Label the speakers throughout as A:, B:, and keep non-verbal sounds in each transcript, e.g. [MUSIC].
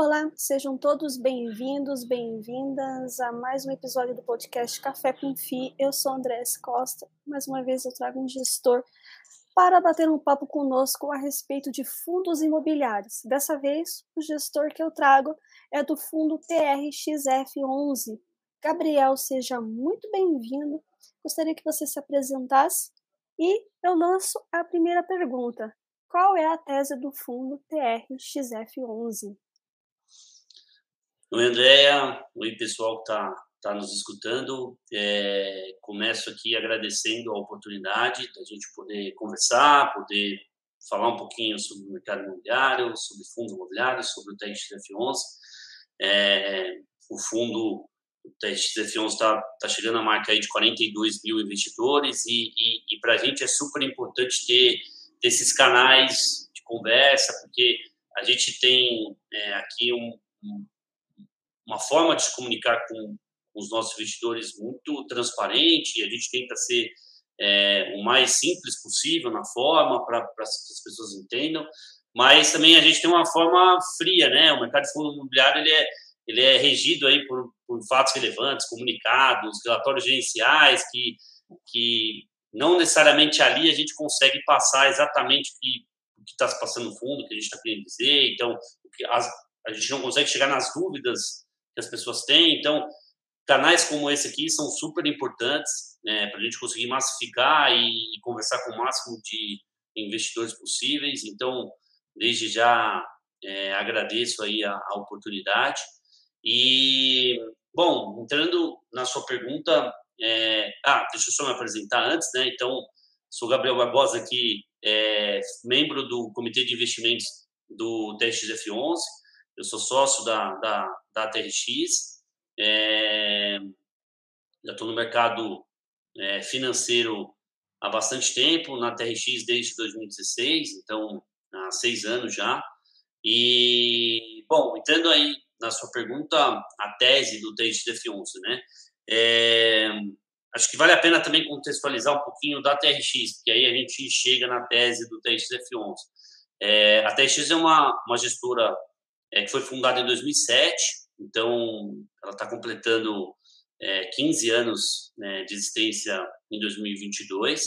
A: Olá, sejam todos bem-vindos, bem-vindas a mais um episódio do podcast Café com Fi. Eu sou Andrés Costa. Mais uma vez eu trago um gestor para bater um papo conosco a respeito de fundos imobiliários. Dessa vez, o gestor que eu trago é do fundo TRXF11. Gabriel, seja muito bem-vindo. Gostaria que você se apresentasse e eu lanço a primeira pergunta. Qual é a tese do fundo TRXF11?
B: Oi, Andréia. Oi, pessoal que está tá nos escutando. É, começo aqui agradecendo a oportunidade da gente poder conversar, poder falar um pouquinho sobre o mercado imobiliário, sobre fundos imobiliários, sobre o TXF11. É, o fundo o TXF11 está tá chegando a marca aí de 42 mil investidores e, e, e para a gente é super importante ter, ter, esses canais de conversa, porque a gente tem é, aqui um, um uma forma de se comunicar com, os nossos investidores muito transparente, a gente tenta ser é, o mais simples possível na forma para que as pessoas entendam, mas também a gente tem uma forma fria, né? O mercado de fundo imobiliário ele é, ele é regido aí por, por fatos relevantes, comunicados, relatórios gerenciais que, que não necessariamente ali a gente consegue passar exatamente o que está se passando no fundo, o que a gente está querendo dizer, então as, a gente não consegue chegar nas dúvidas que as pessoas têm. Então, canais como esse aqui são super importantes né, para a gente conseguir massificar e, conversar com o máximo de investidores possíveis. Então, desde já é, agradeço aí a, a, oportunidade. E, bom, entrando na sua pergunta, é, ah, deixa eu só me apresentar antes, né? Então, sou Gabriel Barbosa aqui, é, membro do Comitê de Investimentos do TXF11. Eu sou sócio da, da, da TRX, é, já estou no mercado é, financeiro há bastante tempo, na TRX desde 2016, então há seis anos já. E, bom, entrando aí na sua pergunta, a tese do TXF11, né? É, acho que vale a pena também contextualizar um pouquinho da TRX, porque aí a gente chega na tese do TXF11. É, a TRX é uma, uma gestora é, que foi fundada em 2007, então ela está completando é, 15 anos né, de existência em 2022.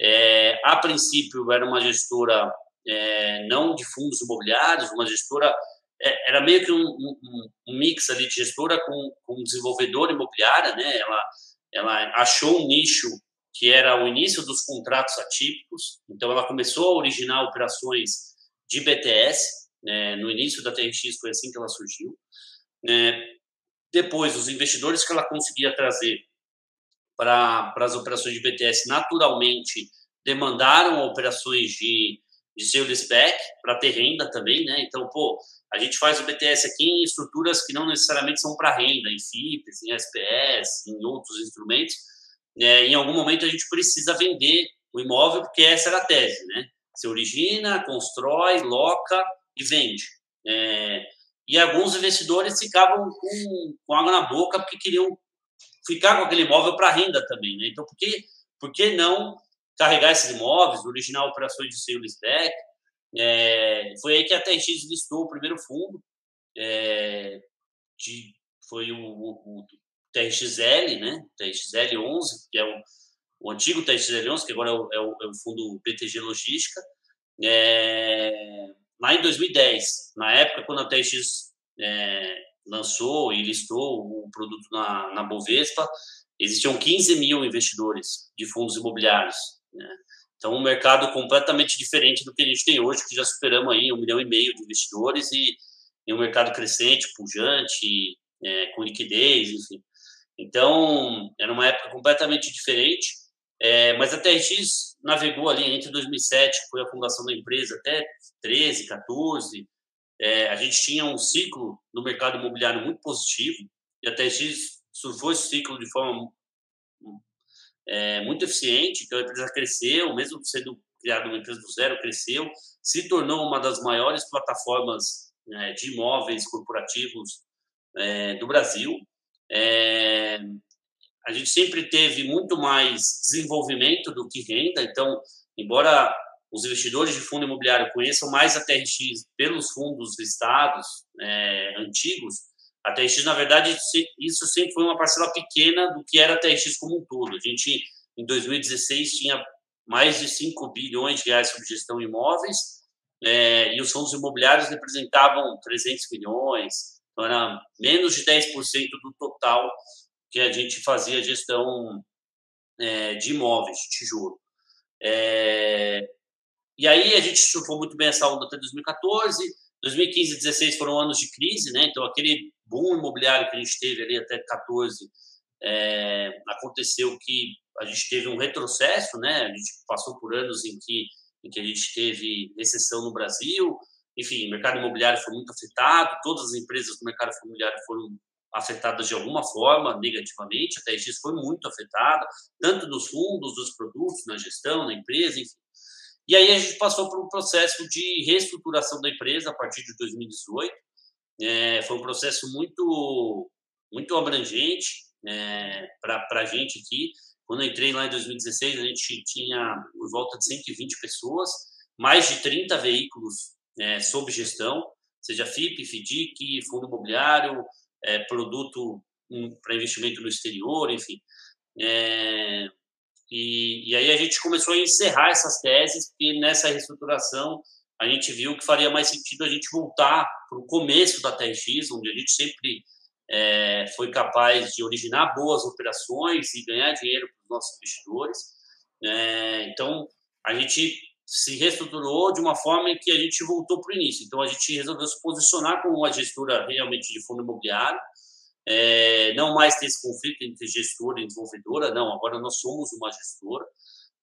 B: É, a princípio era uma gestora é, não de fundos imobiliários, uma gestora é, era meio que um, um, um, mix ali de gestora com, com desenvolvedora imobiliária, né? Ela ela achou um nicho que era o início dos contratos atípicos, então ela começou a originar operações de BTS, né, no início da TRX foi assim que ela surgiu. Né, depois, os investidores que ela conseguia trazer para as operações de BTS naturalmente demandaram operações de, de sales back para ter renda também, né? Então, pô, a gente faz o BTS aqui em estruturas que não necessariamente são para renda, em FIPS, em SPS, em outros instrumentos. Né? Em algum momento a gente precisa vender o imóvel, porque essa era a tese, né? Você origina, constrói, loca e vende. É, e alguns investidores ficavam com, com, água na boca porque queriam ficar com aquele imóvel para renda também. Né? Então, por que, por que não carregar esses imóveis, originar operações de sale leaseback? É, foi aí que a TX listou o primeiro fundo, é, de, foi o, o, o, TRXL, né? TRXL11, que é o, o antigo TRXL11, que agora é o, é o, é fundo BTG Logística. É, lá em 2010, na época quando a TX é, lançou e listou o produto na, na Bovespa, existiam 15 mil investidores de fundos imobiliários. Né? Então, um mercado completamente diferente do que a gente tem hoje, que já superamos aí um milhão e meio de investidores e, e um mercado crescente, pujante, é, com liquidez, enfim. Então, era uma época completamente diferente, é, mas a TRX navegou ali entre 2007, que foi a fundação da empresa, até 13, 14. É, a gente tinha um ciclo no mercado imobiliário muito positivo e a TX surfou esse ciclo de forma é, muito eficiente. Então a empresa cresceu, mesmo sendo criada uma empresa do zero, cresceu, se tornou uma das maiores plataformas né, de imóveis corporativos é, do Brasil. É, a gente sempre teve muito mais desenvolvimento do que renda, então, embora os investidores de fundo imobiliário conheçam mais a TRX pelos fundos listados é, antigos, a TRX, na verdade, isso sempre foi uma parcela pequena do que era a TRX como um todo. A gente, em 2016, tinha mais de 5 bilhões de reais sobre gestão imóveis, é, e os fundos imobiliários representavam 300 milhões, então era menos de 10% do total que a gente fazia gestão é, de imóveis, de tijolo. É, e aí a gente surfou muito bem essa onda até 2014, 2015 e 2016 foram anos de crise, né? Então aquele boom imobiliário que a gente teve ali até 14 é, aconteceu que a gente teve um retrocesso, né? A gente passou por anos em que em que a gente teve recessão no Brasil, enfim, o mercado imobiliário foi muito afetado, todas as empresas do mercado imobiliário foram afetadas de alguma forma negativamente, a TRX foi muito afetada, tanto nos fundos, dos produtos, na gestão, na empresa, enfim. E aí a gente passou por um processo de reestruturação da empresa a partir de 2018. É, foi um processo muito, muito abrangente é, para a gente aqui. Quando eu entrei lá em 2016, a gente tinha por volta de 120 pessoas, mais de 30 veículos é, sob gestão, seja FIP, FDIC, fundo imobiliário, é, produto para investimento no exterior, enfim. É, e, e, aí a gente começou a encerrar essas teses, e nessa reestruturação a gente viu que faria mais sentido a gente voltar para o começo da TRX, onde a gente sempre é, foi capaz de originar boas operações e ganhar dinheiro para os nossos investidores. É, então, a gente se reestruturou de uma forma em que a gente voltou para o início. Então, a gente resolveu se posicionar como uma gestora realmente de fundo imobiliário, é, não mais ter esse conflito entre gestora e desenvolvedora, não, agora nós somos uma gestora.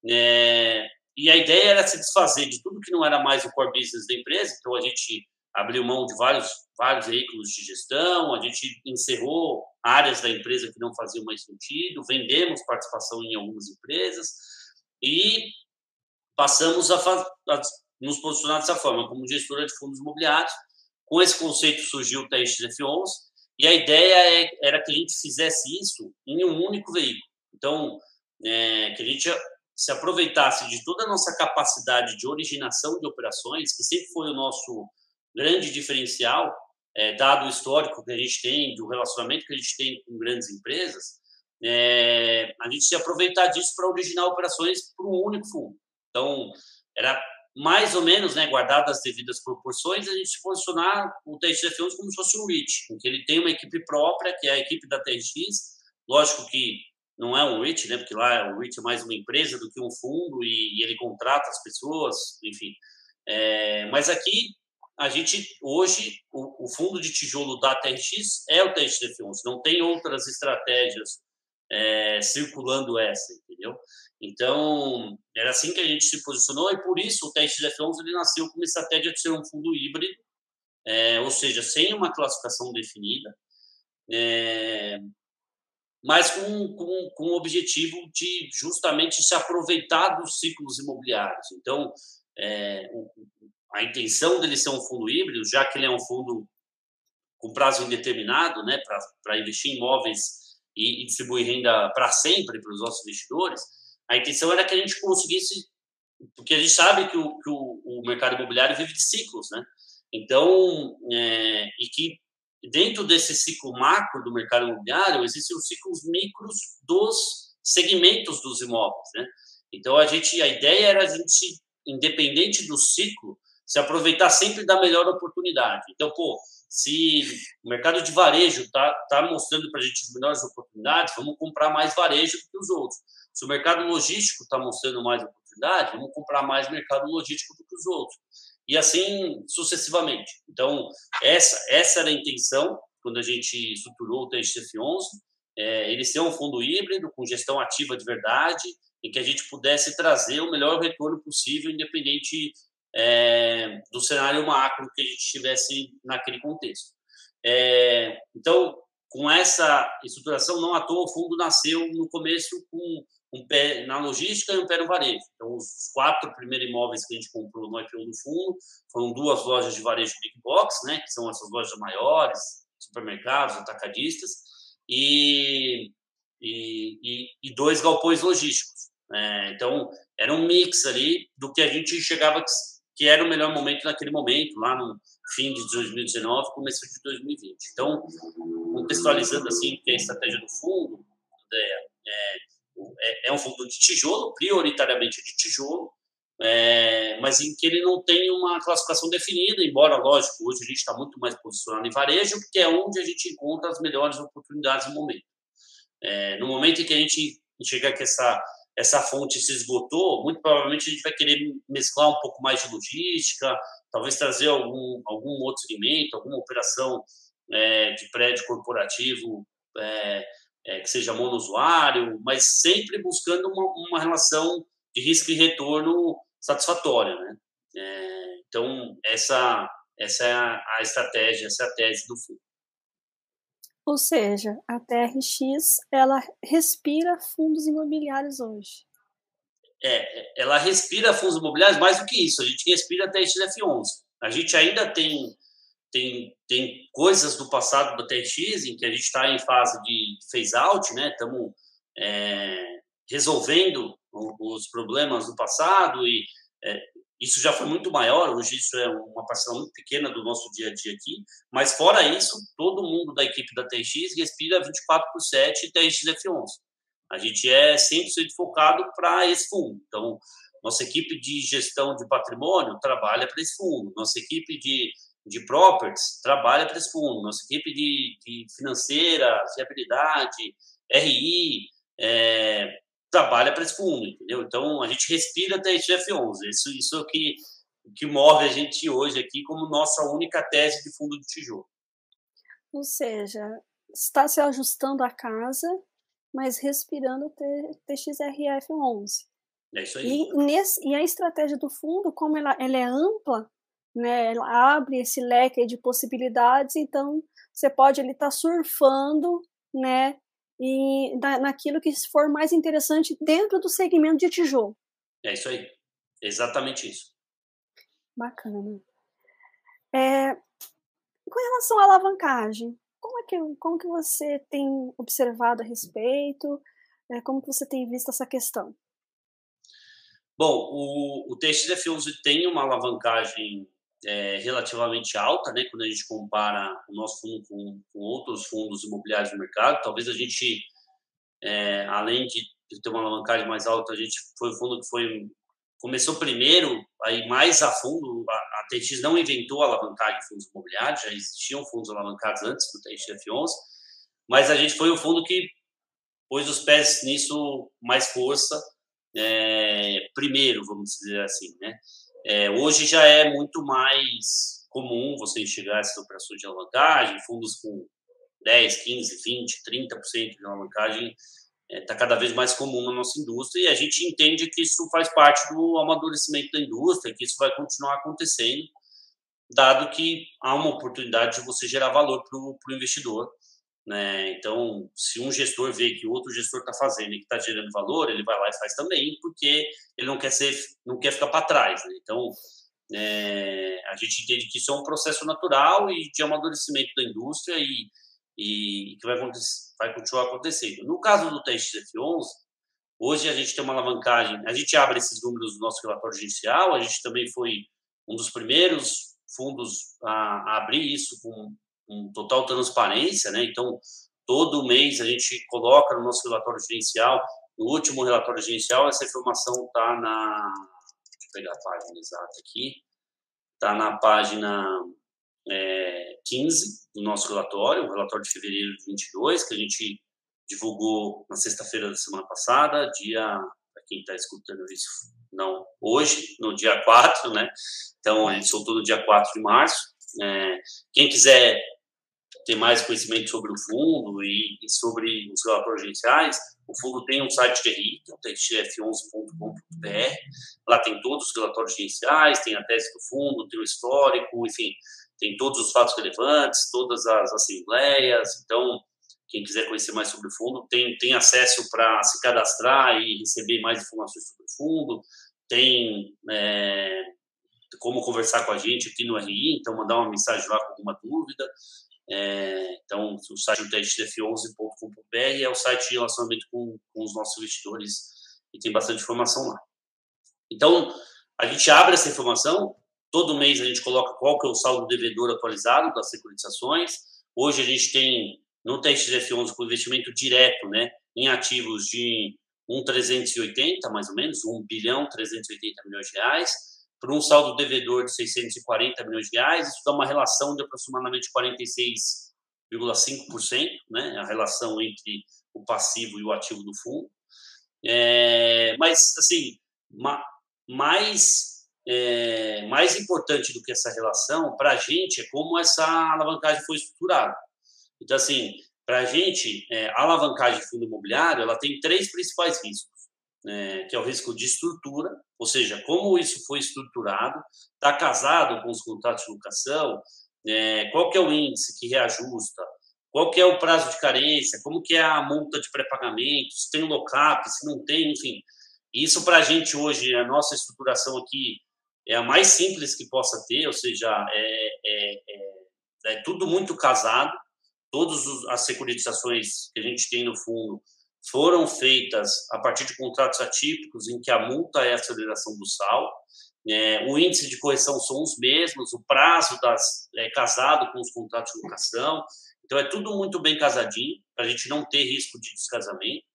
B: É, e a ideia era se desfazer de tudo que não era mais o core business da empresa, então a gente abriu mão de vários, vários veículos de gestão, a gente encerrou áreas da empresa que não faziam mais sentido, vendemos participação em algumas empresas e passamos a, a nos posicionar dessa forma, como gestora de fundos imobiliários. Com esse conceito surgiu o TXF11, e a ideia é, era que a gente fizesse isso em um único veículo. Então, é, que a gente se aproveitasse de toda a nossa capacidade de originação de operações, que sempre foi o nosso grande diferencial, é, dado o histórico que a gente tem, do relacionamento que a gente tem com grandes empresas, é, a gente se aproveitar disso para originar operações para um único fundo. Então, era mais ou menos, né, guardadas as devidas proporções, a gente posicionar o TXF11 como se fosse um REIT, em que ele tem uma equipe própria, que é a equipe da TX. Lógico que não é um REIT, né, porque lá o REIT é mais uma empresa do que um fundo e, e ele contrata as pessoas, enfim. É, mas aqui, a gente, hoje, o, o, fundo de tijolo da TRX é o TXF11, não tem outras estratégias é, circulando essa, entendeu? Então, era assim que a gente se posicionou e por isso o teste de F11 ele nasceu com uma estratégia de ser um fundo híbrido, é, ou seja, sem uma classificação definida, é, mas com, com, com o objetivo de justamente se aproveitar dos ciclos imobiliários. Então, é, a intenção dele ser um fundo híbrido, já que ele é um fundo com prazo indeterminado, né, para investir em imóveis e, e distribuir renda para sempre para os nossos investidores, a intenção era que a gente conseguisse, porque a gente sabe que o, que o, o mercado imobiliário vive de ciclos, né? Então, é, e que dentro desse ciclo macro do mercado imobiliário existem os ciclos micros dos segmentos dos imóveis, né? Então a gente, a ideia era a gente, independente do ciclo, se aproveitar sempre da melhor oportunidade. Então, pô, se o mercado de varejo está tá mostrando para a gente as melhores oportunidades, vamos comprar mais varejo do que os outros. Se o mercado logístico está mostrando mais oportunidade, vamos comprar mais mercado logístico do que os outros. E assim sucessivamente. Então, essa, essa era a intenção quando a gente estruturou o TXF11, é, ele ser um fundo híbrido, com gestão ativa de verdade, em que a gente pudesse trazer o melhor retorno possível, independente é, do cenário macro que a gente tivesse naquele contexto. É, então, com essa estruturação, não à toa o fundo nasceu no começo com um pé na logística e um pé no varejo. Então, os quatro primeiros imóveis que a gente comprou no IPO do fundo foram duas lojas de varejo Big Box, né, que são essas lojas maiores, supermercados, atacadistas, e, e, e, dois galpões logísticos. É, então, era um mix ali do que a gente chegava que era o melhor momento naquele momento, lá no fim de 2019, começo de 2020. Então, contextualizando assim, que é a estratégia do fundo é, é, é, é um fundo de tijolo, prioritariamente de tijolo, é, mas em que ele não tem uma classificação definida, embora, lógico, hoje a gente está muito mais posicionado em varejo, porque é onde a gente encontra as melhores oportunidades no momento. É, no momento em que a gente enxergar que essa, essa fonte se esgotou, muito provavelmente a gente vai querer mesclar um pouco mais de logística, talvez trazer algum, algum outro segmento, alguma operação é, de prédio corporativo é, é, que seja monousuário, mas sempre buscando uma, uma relação de risco e retorno satisfatória, né? É, então essa essa é a, a, estratégia, essa é a tese do fundo.
A: Ou seja, a TRX ela respira fundos imobiliários hoje.
B: É, ela respira fundos imobiliários mais do que isso. A gente respira a TRX-F11. A gente ainda tem tem, tem coisas do passado da TRX em que a gente está em fase de phase out, né? Estamos é, resolvendo os problemas do passado e é, isso já foi muito maior, hoje isso é uma parcela muito pequena do nosso dia a dia aqui, mas fora isso, todo mundo da equipe da TX respira 24 por 7 TX F11. A gente é 100% focado para esse fundo. Então, nossa equipe de gestão de patrimônio trabalha para esse fundo, nossa equipe de, de properties trabalha para esse fundo, nossa equipe de, de financeira, fiabilidade, RI, é, trabalha para esse fundo, entendeu? Então, a gente respira até esse F11. Isso, isso é o que, o que move a gente hoje aqui como nossa única tese de fundo de tijolo.
A: Ou seja, está se ajustando a casa, mas respirando TXRF11.
B: É isso aí.
A: E, nesse, e a estratégia do fundo, como ela, ela é ampla, né, ela abre esse leque de possibilidades, então você pode ele estar tá surfando, né, e na, naquilo que for mais interessante dentro do segmento de tijolo.
B: É isso aí, exatamente isso.
A: Bacana. É, com relação à alavancagem, como é que como que você tem observado a respeito? É, como que você tem visto essa questão?
B: Bom, o, o TXF11 tem uma alavancagem é, relativamente alta, né, quando a gente compara o nosso fundo com, com outros fundos imobiliários do mercado. Talvez a gente, é, além de, ter uma alavancagem mais alta, a gente foi o fundo que foi começou primeiro, aí mais a fundo. A, a TX não inventou a alavancagem de fundos imobiliários, já existiam fundos alavancados antes do TXF11, mas a gente foi o fundo que pôs os pés nisso mais força, é, primeiro, vamos dizer assim, né? É, hoje já é muito mais comum você enxergar essas operações de alavancagem, fundos com 10, 15, 20, 30% de alavancagem está é, tá cada vez mais comum na nossa indústria e a gente entende que isso faz parte do amadurecimento da indústria, que isso vai continuar acontecendo, dado que há uma oportunidade de você gerar valor para o investidor né? Então, se um gestor vê que outro gestor está fazendo e que está gerando valor, ele vai lá e faz também, porque ele não quer ser, não quer ficar para trás. Né? Então, é, a gente entende que isso é um processo natural e de amadurecimento da indústria e, e que vai, vai continuar acontecendo. No caso do TXF11, hoje a gente tem uma alavancagem, a gente abre esses números do nosso relatório judicial, a gente também foi um dos primeiros fundos a, a abrir isso com com total transparência, né? Então, todo mês a gente coloca no nosso relatório gerencial, no último relatório gerencial, essa informação está na. Deixa eu pegar a página exata aqui. Está na página é, 15 do nosso relatório, o relatório de fevereiro de 22, que a gente divulgou na sexta-feira da semana passada, dia. Para quem está escutando isso, não hoje, no dia 4, né? Então, a gente soltou no dia 4 de março. É, quem quiser ter mais conhecimento sobre o fundo e, e sobre os relatórios gerenciais, o fundo tem um site de RI, que é o txf11.com.br. Lá tem todos os relatórios gerenciais, tem a tese do fundo, tem o histórico, enfim, tem todos os fatos relevantes, todas as assembleias. Então, quem quiser conhecer mais sobre o fundo, tem, tem acesso para se cadastrar e receber mais informações sobre o fundo. Tem é, como conversar com a gente aqui no RI, então mandar uma mensagem lá com alguma dúvida. É, então, o site do testdf11.com.br é o site de relacionamento com, com os nossos investidores e tem bastante informação lá. Então, a gente abre essa informação, todo mês a gente coloca qual que é o saldo devedor atualizado das securitizações. Hoje a gente tem, no TXF11, com investimento direto né, em ativos de 1,380, mais ou menos, 1 bilhão 380 milhões de reais, por um saldo devedor de 640 milhões de reais, isso dá uma relação de aproximadamente 46,5%, né, a relação entre o passivo e o ativo do fundo. É, mas, assim, ma, mais, é, mais importante do que essa relação, para a gente, é como essa alavancagem foi estruturada. Então, assim, para a gente, é, a alavancagem de fundo imobiliário, ela tem três principais riscos, né, que é o risco de estrutura, ou seja, como isso foi estruturado, está casado com os contratos de locação, é, qual que é o índice que reajusta, qual que é o prazo de carência, como que é a multa de pré-pagamento, se tem lock-up, se não tem, enfim. Isso para a gente hoje, a nossa estruturação aqui é a mais simples que possa ter, ou seja, é, é, é, é tudo muito casado, todas as securitizações que a gente tem no fundo foram feitas a partir de contratos atípicos em que a multa é a aceleração do sal, é, o índice de correção são os mesmos, o prazo das, é casado com os contratos de locação, então, é tudo muito bem casadinho, para a gente não ter risco de descasamento.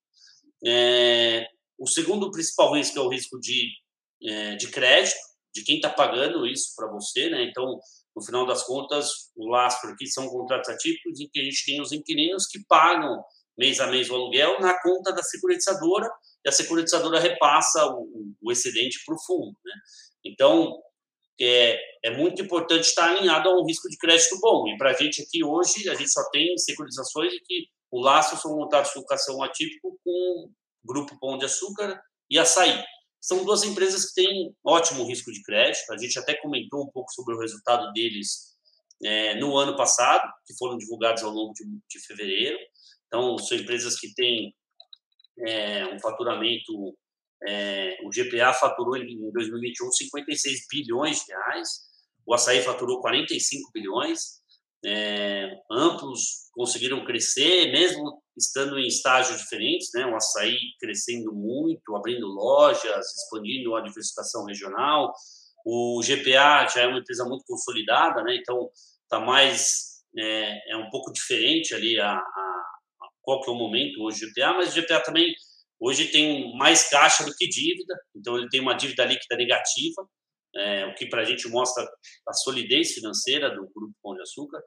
B: É, o segundo principal risco é o risco de, é, de crédito, de quem está pagando isso para você. Né? Então, no final das contas, o lastro aqui são contratos atípicos em que a gente tem os inquilinos que pagam mês a mês o aluguel na conta da securitizadora e a securitizadora repassa o, o excedente para o fundo. Né? Então, é, é muito importante estar alinhado a um risco de crédito bom. E para a gente aqui hoje, a gente só tem securitizações de que o laço são montados de locação atípico com Grupo Pão de Açúcar e Açaí. São duas empresas que têm ótimo risco de crédito. A gente até comentou um pouco sobre o resultado deles é, no ano passado, que foram divulgados ao longo de, de fevereiro. Então, são empresas que têm é, um faturamento é, o GPA faturou em 2021 56 bilhões de reais, o açaí faturou 45 bilhões, é, conseguiram crescer, mesmo estando em estágios diferentes, né? o açaí crescendo muito, abrindo lojas, expandindo a diversificação regional, o GPA já é uma empresa muito consolidada, né? então está mais, é, é, um pouco diferente ali a, a, qual que é o momento hoje do GPA, mas o GPA também Hoje tem mais caixa do que dívida, então ele tem uma dívida líquida negativa, é, o que para a gente mostra a solidez financeira do Grupo Pão de Açúcar.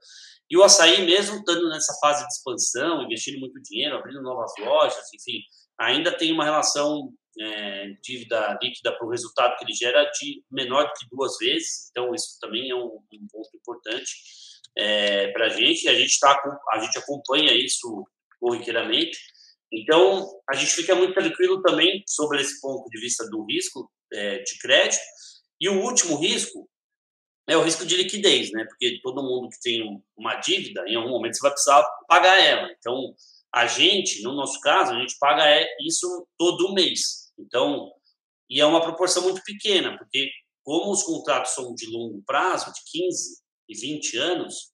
B: E o açaí, mesmo estando nessa fase de expansão, investindo muito dinheiro, abrindo novas lojas, enfim, ainda tem uma relação é, dívida líquida para o resultado que ele gera de menor do que duas vezes. Então, isso também é um, um ponto importante é, para a gente. A gente, tá, a gente acompanha isso corriqueiramente. Então, a gente fica muito tranquilo também sobre esse ponto de vista do risco é, de crédito. E o último risco é o risco de liquidez, né? Porque todo mundo que tem uma dívida, em algum momento você vai precisar pagar ela. Então, a gente, no nosso caso, a gente paga é, isso todo mês. Então, e é uma proporção muito pequena, porque como os contratos são de longo prazo, de 15 e 20 anos,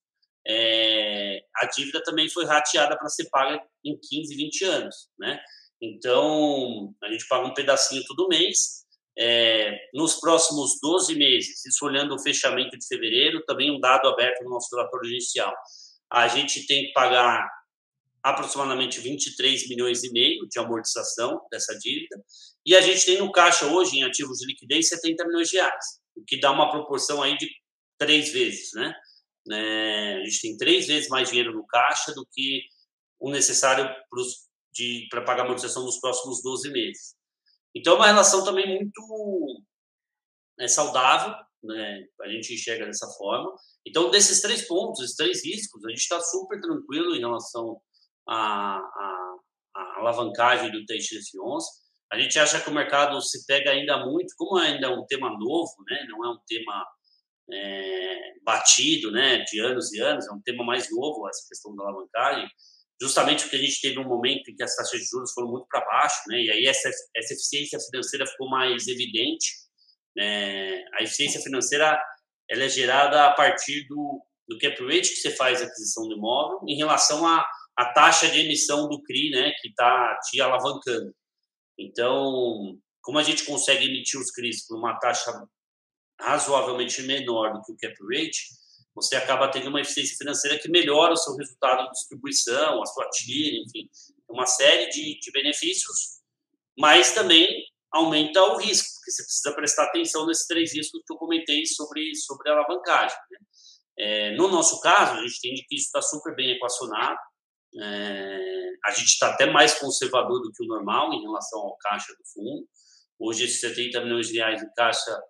B: é, a dívida também foi rateada para ser paga em 15, 20 anos, né? Então, a gente paga um pedacinho todo mês. É, nos próximos 12 meses, isso olhando o fechamento de fevereiro, também um dado aberto no nosso relatório inicial, a gente tem que pagar aproximadamente 23 milhões e meio de amortização dessa dívida, e a gente tem no caixa hoje, em ativos de liquidez, 70 milhões de reais, o que dá uma proporção aí de três vezes, né? Né? A gente tem três vezes mais dinheiro no caixa do que o necessário para pagar a amortização nos próximos 12 meses. Então, é uma relação também muito né, saudável, né? a gente enxerga dessa forma. Então, desses três pontos, esses três riscos, a gente está super tranquilo em relação à, à, à alavancagem do TXF11. A gente acha que o mercado se pega ainda muito, como ainda é um tema novo, né? não é um tema é, batido, né, de anos e anos, é um tema mais novo essa questão da alavancagem, justamente porque a gente teve um momento em que as taxas de juros foram muito para baixo, né, e aí essa, essa eficiência financeira ficou mais evidente. Né, a eficiência financeira ela é gerada a partir do, do cap rate que você faz a aquisição do imóvel em relação à, à taxa de emissão do CRI, né, que está te alavancando. Então, como a gente consegue emitir os CRIs por uma taxa razoavelmente menor do que o cap rate, você acaba tendo uma eficiência financeira que melhora o seu resultado de distribuição, a sua tira, enfim, uma série de, de benefícios, mas também aumenta o risco, porque você precisa prestar atenção nesses três riscos que eu comentei sobre, sobre a alavancagem. Né? É, no nosso caso, a gente entende que isso está super bem equacionado, é, a gente está até mais conservador do que o normal em relação ao caixa do fundo. Hoje, esses 70 milhões de reais em caixa,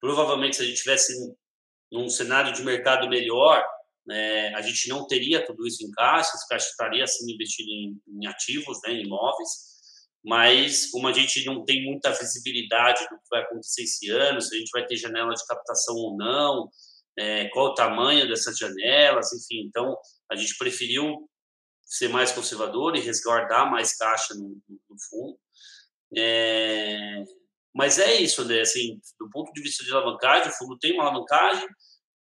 B: provavelmente, se a gente tivesse num cenário de mercado melhor, é, a gente não teria tudo isso em caixa, esse caixa estaria sendo investido em, em ativos, né, em imóveis mas como a gente não tem muita visibilidade do que vai acontecer esse ano, se a gente vai ter janela de captação ou não, é, qual o tamanho dessas janelas, enfim, então a gente preferiu ser mais conservador e resguardar mais caixa no, no fundo. É, mas é isso, né? Assim, do ponto de vista de alavancagem, o fundo tem uma alavancagem,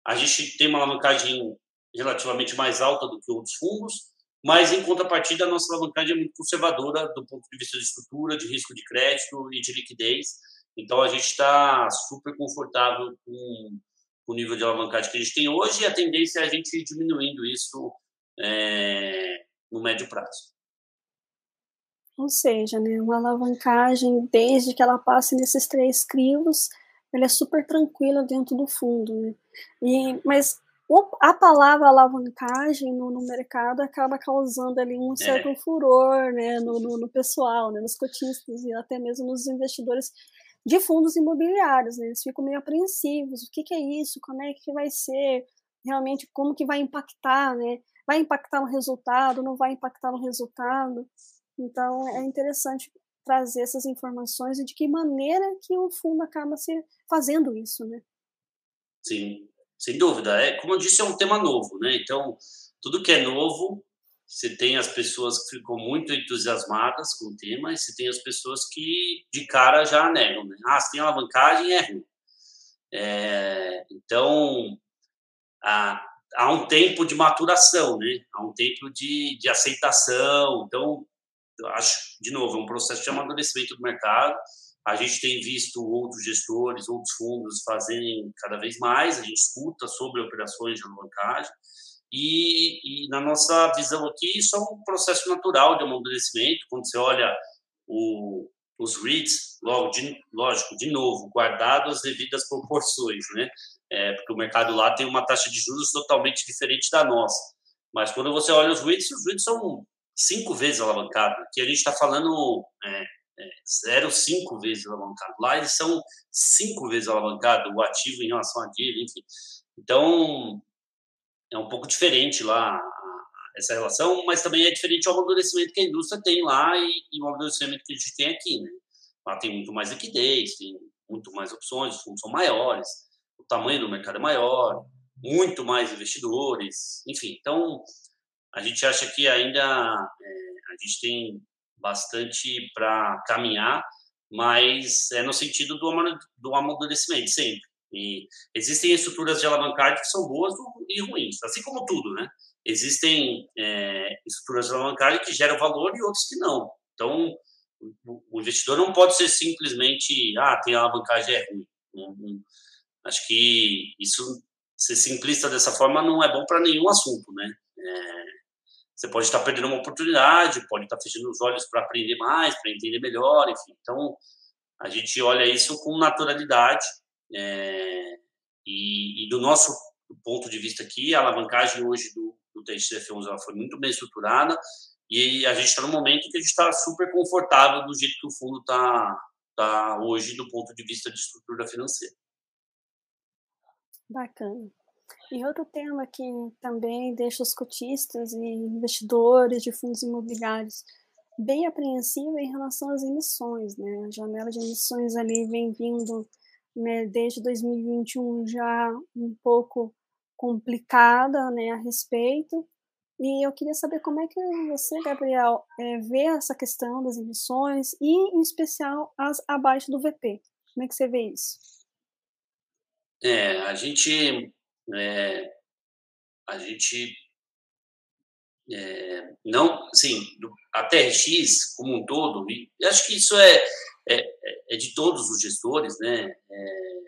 B: a gente tem uma alavancagem relativamente mais alta do que outros fundos, mas em contrapartida a nossa alavancagem é muito conservadora do ponto de vista de estrutura, de risco de crédito e de liquidez. Então a gente está super confortável com o nível de alavancagem que a gente tem hoje e a tendência é a gente ir diminuindo isso é, no médio prazo.
A: Ou seja, né, uma alavancagem, desde que ela passe nesses três crivos, ela é super tranquila dentro do fundo. Né? E, mas a palavra alavancagem no, no, mercado acaba causando ali um certo é. furor né, no, no, no, pessoal, né, nos cotistas e até mesmo nos investidores de fundos imobiliários. Né, eles ficam meio apreensivos, o que, que, é isso, como é que vai ser, realmente como que vai impactar, né, vai impactar no resultado, não vai impactar no resultado. Então é interessante trazer essas informações e de que maneira que o fundo acaba se fazendo isso, né?
B: Sim, sem dúvida. É, como eu disse, é um tema novo, né? Então, tudo que é novo, você tem as pessoas que ficam muito entusiasmadas com o tema e você tem as pessoas que de cara já negam, né? Ah, se tem alavancagem, é ruim. É, então, há, há um tempo de maturação, né? Há um tempo de, de aceitação. Então, acho, de novo, é um processo de amadurecimento do mercado a gente tem visto outros gestores, outros fundos fazerem cada vez mais, a gente escuta sobre operações de alavancagem, e, e, na nossa visão aqui, isso é um processo natural de amadurecimento. Quando você olha o, os REITs, logo, de, lógico, de novo, guardado as devidas proporções, né? É, porque o mercado lá tem uma taxa de juros totalmente diferente da nossa. Mas quando você olha os REITs, os REITs são cinco vezes alavancados. Aqui a gente está falando é, é, 0,5 vezes alavancado. Lá eles são cinco vezes alavancado, o ativo em relação à dívida, enfim. Então, é um pouco diferente lá essa relação, mas também é diferente o amadurecimento que a indústria tem lá e, e o amadurecimento que a gente tem aqui, né? Lá tem muito mais liquidez, tem muito mais opções, os fundos são maiores, o tamanho do mercado é maior, muito mais investidores, enfim. Então, a gente acha que ainda é, a gente tem bastante para caminhar, mas é no sentido do, do amadurecimento, sempre. E existem estruturas de alavancagem que são boas e ruins, assim como tudo, né? Existem é, estruturas de alavancagem que geram valor e outras que não. Então, o investidor não pode ser simplesmente, ah, tem alavancagem, é ruim. Acho que isso, ser simplista dessa forma, não é bom para nenhum assunto, né? É, você pode estar perdendo uma oportunidade, pode estar fechando os olhos para aprender mais, para entender melhor, enfim. Então, a gente olha isso com naturalidade. É, e, e, do nosso ponto de vista aqui, a alavancagem hoje do, do TXF11 ela foi muito bem estruturada e a gente está no momento que a gente está super confortável do jeito que o fundo está tá hoje do ponto de vista de estrutura financeira.
A: Bacana. E outro tema que também deixa os cotistas e investidores de fundos imobiliários bem apreensivos em relação às emissões, né? A janela de emissões ali vem vindo né, desde 2021 já um pouco complicada né, a respeito. E eu queria saber como é que você, Gabriel, é, vê essa questão das emissões e, em especial, as abaixo do VP. Como é que você vê isso?
B: É, a gente é, a gente é, não, assim, a TRX como um todo, e acho que isso é, é, é, de todos os gestores, né? É,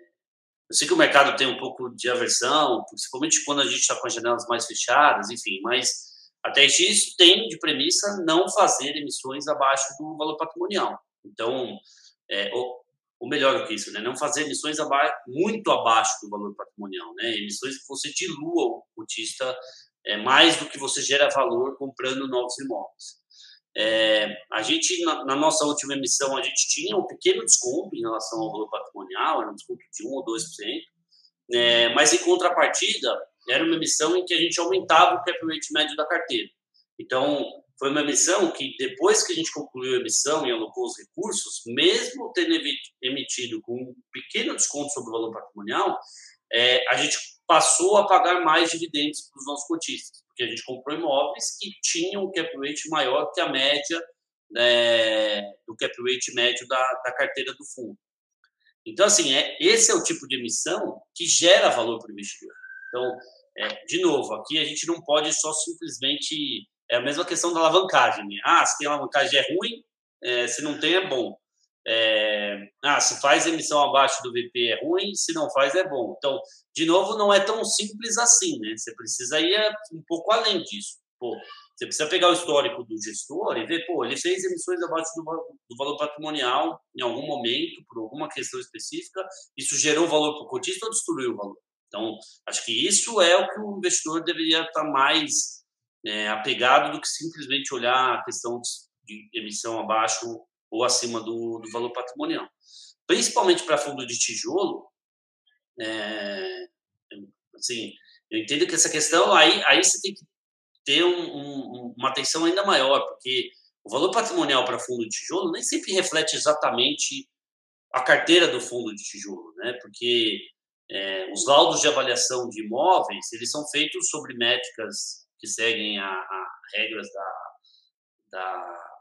B: eu sei que o mercado tem um pouco de aversão, principalmente quando a gente está com as janelas mais fechadas, enfim, mas a TRX tem de premissa não fazer emissões abaixo do valor patrimonial. Então, é, ou melhor do que isso, né? não fazer emissões abaixo, muito abaixo do valor patrimonial, né? emissões que você dilua o cotista é, mais do que você gera valor comprando novos imóveis. É, a gente, na, na, nossa última emissão, a gente tinha um pequeno desconto em relação ao valor patrimonial, era um desconto de 1 ou 2%, é, mas em contrapartida, era uma emissão em que a gente aumentava o cap rate médio da carteira. Então, foi uma emissão que, depois que a gente concluiu a emissão e alocou os recursos, mesmo tendo emitido com um pequeno desconto sobre o valor patrimonial, é, a gente passou a pagar mais dividendos para os nossos cotistas, porque a gente comprou imóveis que tinham um cap rate maior que a média né, do cap rate médio da, da carteira do fundo. Então, assim, é, esse é o tipo de emissão que gera valor para o investidor. Então, é, de novo, aqui a gente não pode só simplesmente. É a mesma questão da alavancagem. Né? Ah, se tem alavancagem é ruim, é, se não tem é bom. É, ah, se faz emissão abaixo do VP é ruim, se não faz é bom. Então, de novo, não é tão simples assim, né? Você precisa ir um pouco além disso. Pô, você precisa pegar o histórico do gestor e ver, pô, ele fez emissões abaixo do, do valor patrimonial em algum momento, por alguma questão específica, isso gerou valor para o cotista ou destruiu o valor? Então, acho que isso é o que o investidor deveria estar mais é, apegado do que simplesmente olhar a questão de emissão abaixo ou acima do, do valor patrimonial. Principalmente para fundo de tijolo, é, assim, eu entendo que essa questão, aí, aí você tem que ter um, um, uma atenção ainda maior, porque o valor patrimonial para fundo de tijolo nem sempre reflete exatamente a carteira do fundo de tijolo, né? Porque é, os laudos de avaliação de imóveis eles são feitos sobre métricas que seguem a, regras da, da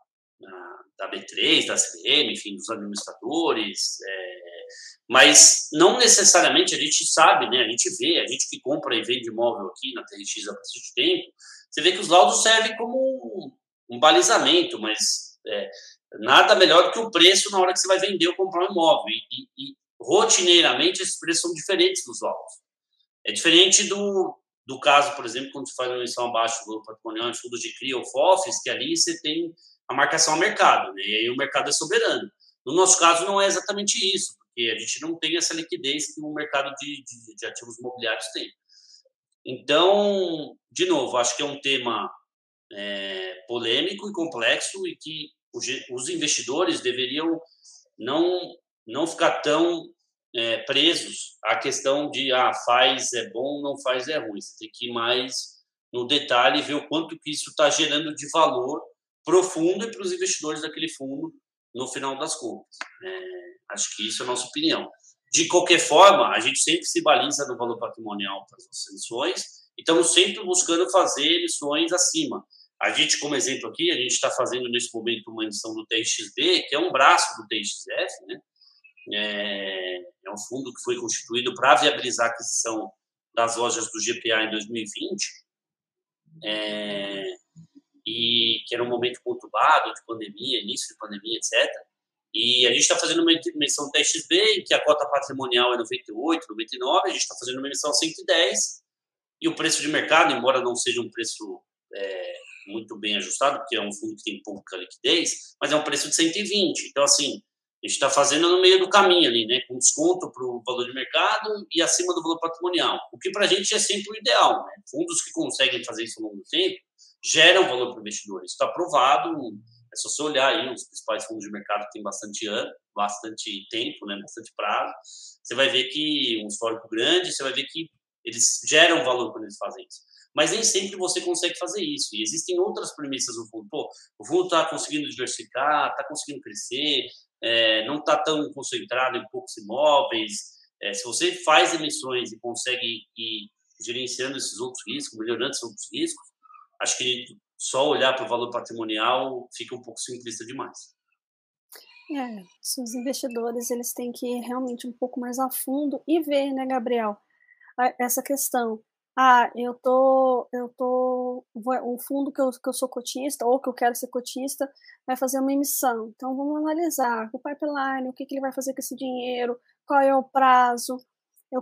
B: da B3, da CVM, enfim, dos administradores, é, mas não necessariamente a gente sabe, né, a gente vê, a gente que compra e vende imóvel aqui na TRX há bastante tempo, você vê que os laudos servem como um, um balizamento, mas é, nada melhor do que o preço na hora que você vai vender ou comprar um imóvel, e, e, e rotineiramente esses preços são diferentes dos laudos. É diferente do, do caso, por exemplo, quando você faz uma emissão abaixo do patrimonial em fundos de CRI ou FOFs, que ali você tem a marcação ao mercado, né? e aí o mercado é soberano. No nosso caso, não é exatamente isso, porque a gente não tem essa liquidez que o mercado de, de, de ativos imobiliários tem. Então, de novo, acho que é um tema é, polêmico e complexo e que os investidores deveriam não, não ficar tão é, presos à questão de ah, faz é bom, não faz é ruim. Você tem que ir mais no detalhe e ver o quanto que isso está gerando de valor profundo e para os investidores daquele fundo no final das contas. É, acho que isso é a nossa opinião. De qualquer forma, a gente sempre se baliza no valor patrimonial para as nossas emissões e estamos sempre buscando fazer emissões acima. A gente, como exemplo aqui, a gente está fazendo nesse momento uma emissão do TXB, que é um braço do TXF, né? É, é um fundo que foi constituído para viabilizar a aquisição das lojas do GPA em 2020. É, e que era um momento conturbado de pandemia, início de pandemia, etc. E a gente está fazendo uma emissão TXB, em que a cota patrimonial é 98, 99, a gente está fazendo uma emissão 110, e o preço de mercado, embora não seja um preço é, muito bem ajustado, porque é um fundo que tem pouca liquidez, mas é um preço de 120. Então, assim, a gente está fazendo no meio do caminho ali, né, com desconto para o valor de mercado e acima do valor patrimonial, o que para a gente é sempre o ideal. Né? Fundos que conseguem fazer isso ao longo do tempo geram valor para o investidor. Isso está provado, é só você olhar aí os principais fundos de mercado que tem bastante ano, bastante tempo, né, bastante prazo, você vai ver que um histórico grande, você vai ver que eles geram valor quando eles fazem isso. Mas nem sempre você consegue fazer isso. E existem outras premissas do fundo. Pô, o fundo está conseguindo diversificar, está conseguindo crescer, é, não está tão concentrado em poucos imóveis. É, se você faz emissões e consegue ir gerenciando esses outros riscos, melhorando esses outros riscos, acho que só olhar para o valor patrimonial fica um pouco simplista demais.
A: É, os investidores eles têm que ir realmente um pouco mais a fundo e ver, né, Gabriel, essa questão. Ah, eu tô, eu tô, o fundo que eu, que eu sou cotista, ou que eu quero ser cotista, vai fazer uma emissão. Então, vamos analisar o pipeline, o que, que ele vai fazer com esse dinheiro, qual é o prazo,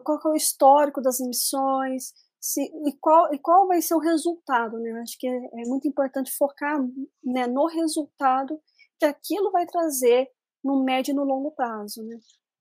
A: qual é o histórico das emissões, se, e, qual, e qual vai ser o resultado, né? Acho que é, é muito importante focar né, no resultado que aquilo vai trazer no médio e no longo prazo, né?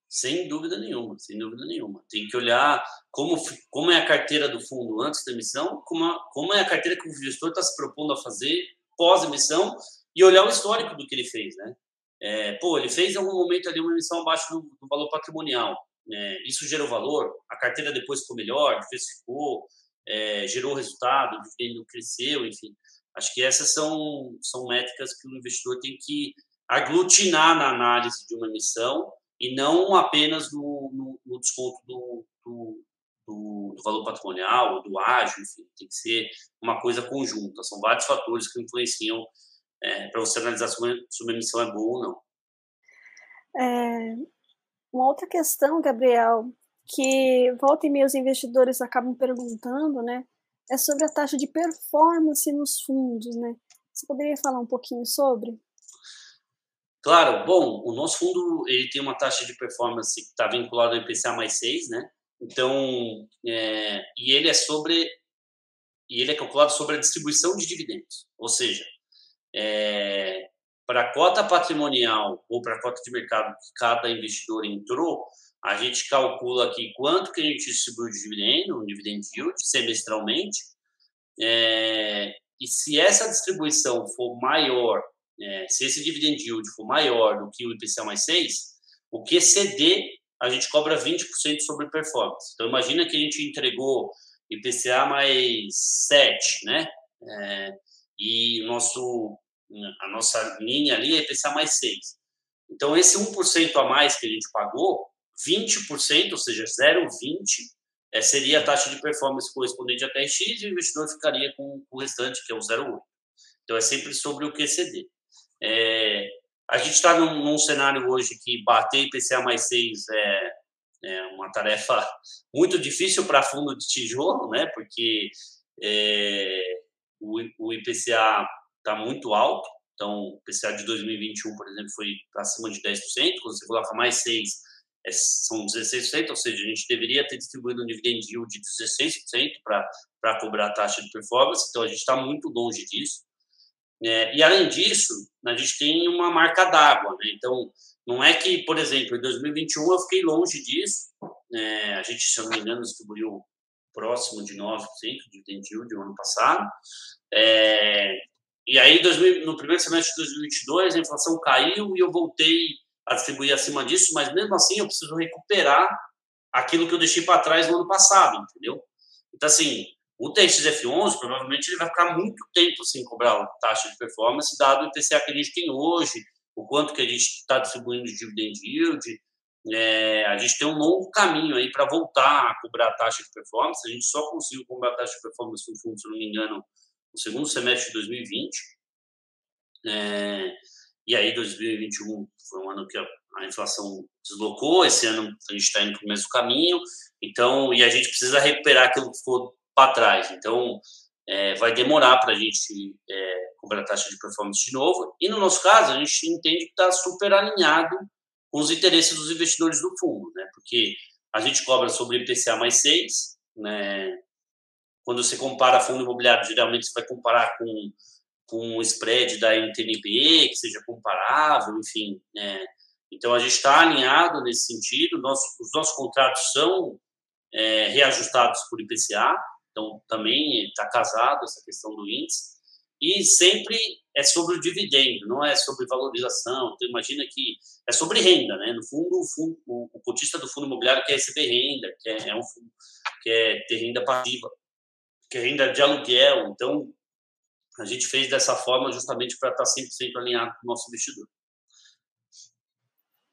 B: Sem dúvida nenhuma, sem dúvida nenhuma. Tem que olhar como, como é a carteira do fundo antes da emissão, como, a, como é a carteira que o gestor está se propondo a fazer pós-emissão e olhar o histórico do que ele fez, né? É, pô, ele fez em algum momento ali uma emissão abaixo do, do valor patrimonial. Né? Isso gerou valor, a carteira depois ficou melhor, diversificou, é, gerou resultado, o dividendo cresceu, enfim. Acho que essas são, são métricas que o investidor tem que aglutinar na análise de uma emissão e não apenas no, no, no desconto do, do, do, do, valor patrimonial, do ágio, enfim, tem que ser uma coisa conjunta. São vários fatores que influenciam é, para você analisar se uma, se uma emissão é boa ou não.
A: É, uma outra questão, Gabriel, que volta e meia os investidores acabam perguntando, né, é sobre a taxa de performance nos fundos, né? Você poderia falar um pouquinho sobre?
B: Claro, bom, o nosso fundo ele tem uma taxa de performance que está vinculada ao IPCA mais 6, né? Então, é, e ele é sobre, e ele é calculado sobre a distribuição de dividendos, ou seja, é, para a cota patrimonial ou para a cota de mercado que cada investidor entrou, a gente calcula aqui quanto que a gente distribui de dividendo, um dividend yield, semestralmente, é, e se essa distribuição for maior é, se esse dividend yield for maior do que o IPCA mais 6, o QCD a gente cobra 20% sobre performance. Então, imagina que a gente entregou IPCA mais 7, né? É, e nosso, a nossa linha ali é IPCA mais 6. Então, esse 1% a mais que a gente pagou, 20%, ou seja, 0,20, é, seria a taxa de performance correspondente a TRX e o investidor ficaria com o restante, que é o 0,8. Então, é sempre sobre o QCD. É, a gente está num, num, cenário hoje que bater IPCA mais 6 é, é uma tarefa [LAUGHS] muito difícil para fundo de tijolo, né? porque é, o, o IPCA está muito alto. Então, o IPCA de 2021, por exemplo, foi acima de 10%. Quando você coloca mais 6, é, são 16%, ou seja, a gente deveria ter distribuído um dividend yield de 16% para cobrar a taxa de performance. Então, a gente está muito longe disso. É, e, além disso, a gente tem uma marca d'água. Né? Então, não é que, por exemplo, em 2021 eu fiquei longe disso. É, a gente, se eu não me engano, distribuiu próximo de 9% de dividend yield no ano passado. É, e aí, 2000, no primeiro semestre de 2022, a inflação caiu e eu voltei a distribuir acima disso, mas mesmo assim eu preciso recuperar aquilo que eu deixei para trás no ano passado, entendeu? Então, assim, o TXF11 provavelmente ele vai ficar muito tempo sem cobrar taxa de performance, dado o IPCA que a gente tem hoje, o quanto que a gente está distribuindo de dividend yield. É, a gente tem um longo caminho aí para voltar a cobrar a taxa de performance. A gente só conseguiu cobrar a taxa de performance no fundo, se não me engano, no segundo semestre de 2020. É, e aí, 2021 foi um ano que a, a inflação deslocou. Esse ano a gente está indo para o mesmo caminho. Então, e a gente precisa recuperar aquilo que ficou para trás. Então, é, vai demorar para a gente é, cobrar taxa de performance de novo. E no nosso caso, a gente entende que está super alinhado com os interesses dos investidores do fundo, né? Porque a gente cobra sobre IPCA mais 6, né? Quando você compara fundo imobiliário, geralmente você vai comparar com, com o spread da NTNB, que seja comparável, enfim. Né? Então, a gente está alinhado nesse sentido. Nosso, os nossos contratos são é, reajustados por IPCA, então, também está casado essa questão do índice. E sempre é sobre o dividendo, não é sobre valorização. Então, imagina que é sobre renda, né? No fundo, o, fundo, o cotista do fundo imobiliário quer receber renda, quer, é um, quer ter renda passiva, quer renda de aluguel. Então, a gente fez dessa forma justamente para estar 100% alinhado com o nosso investidor.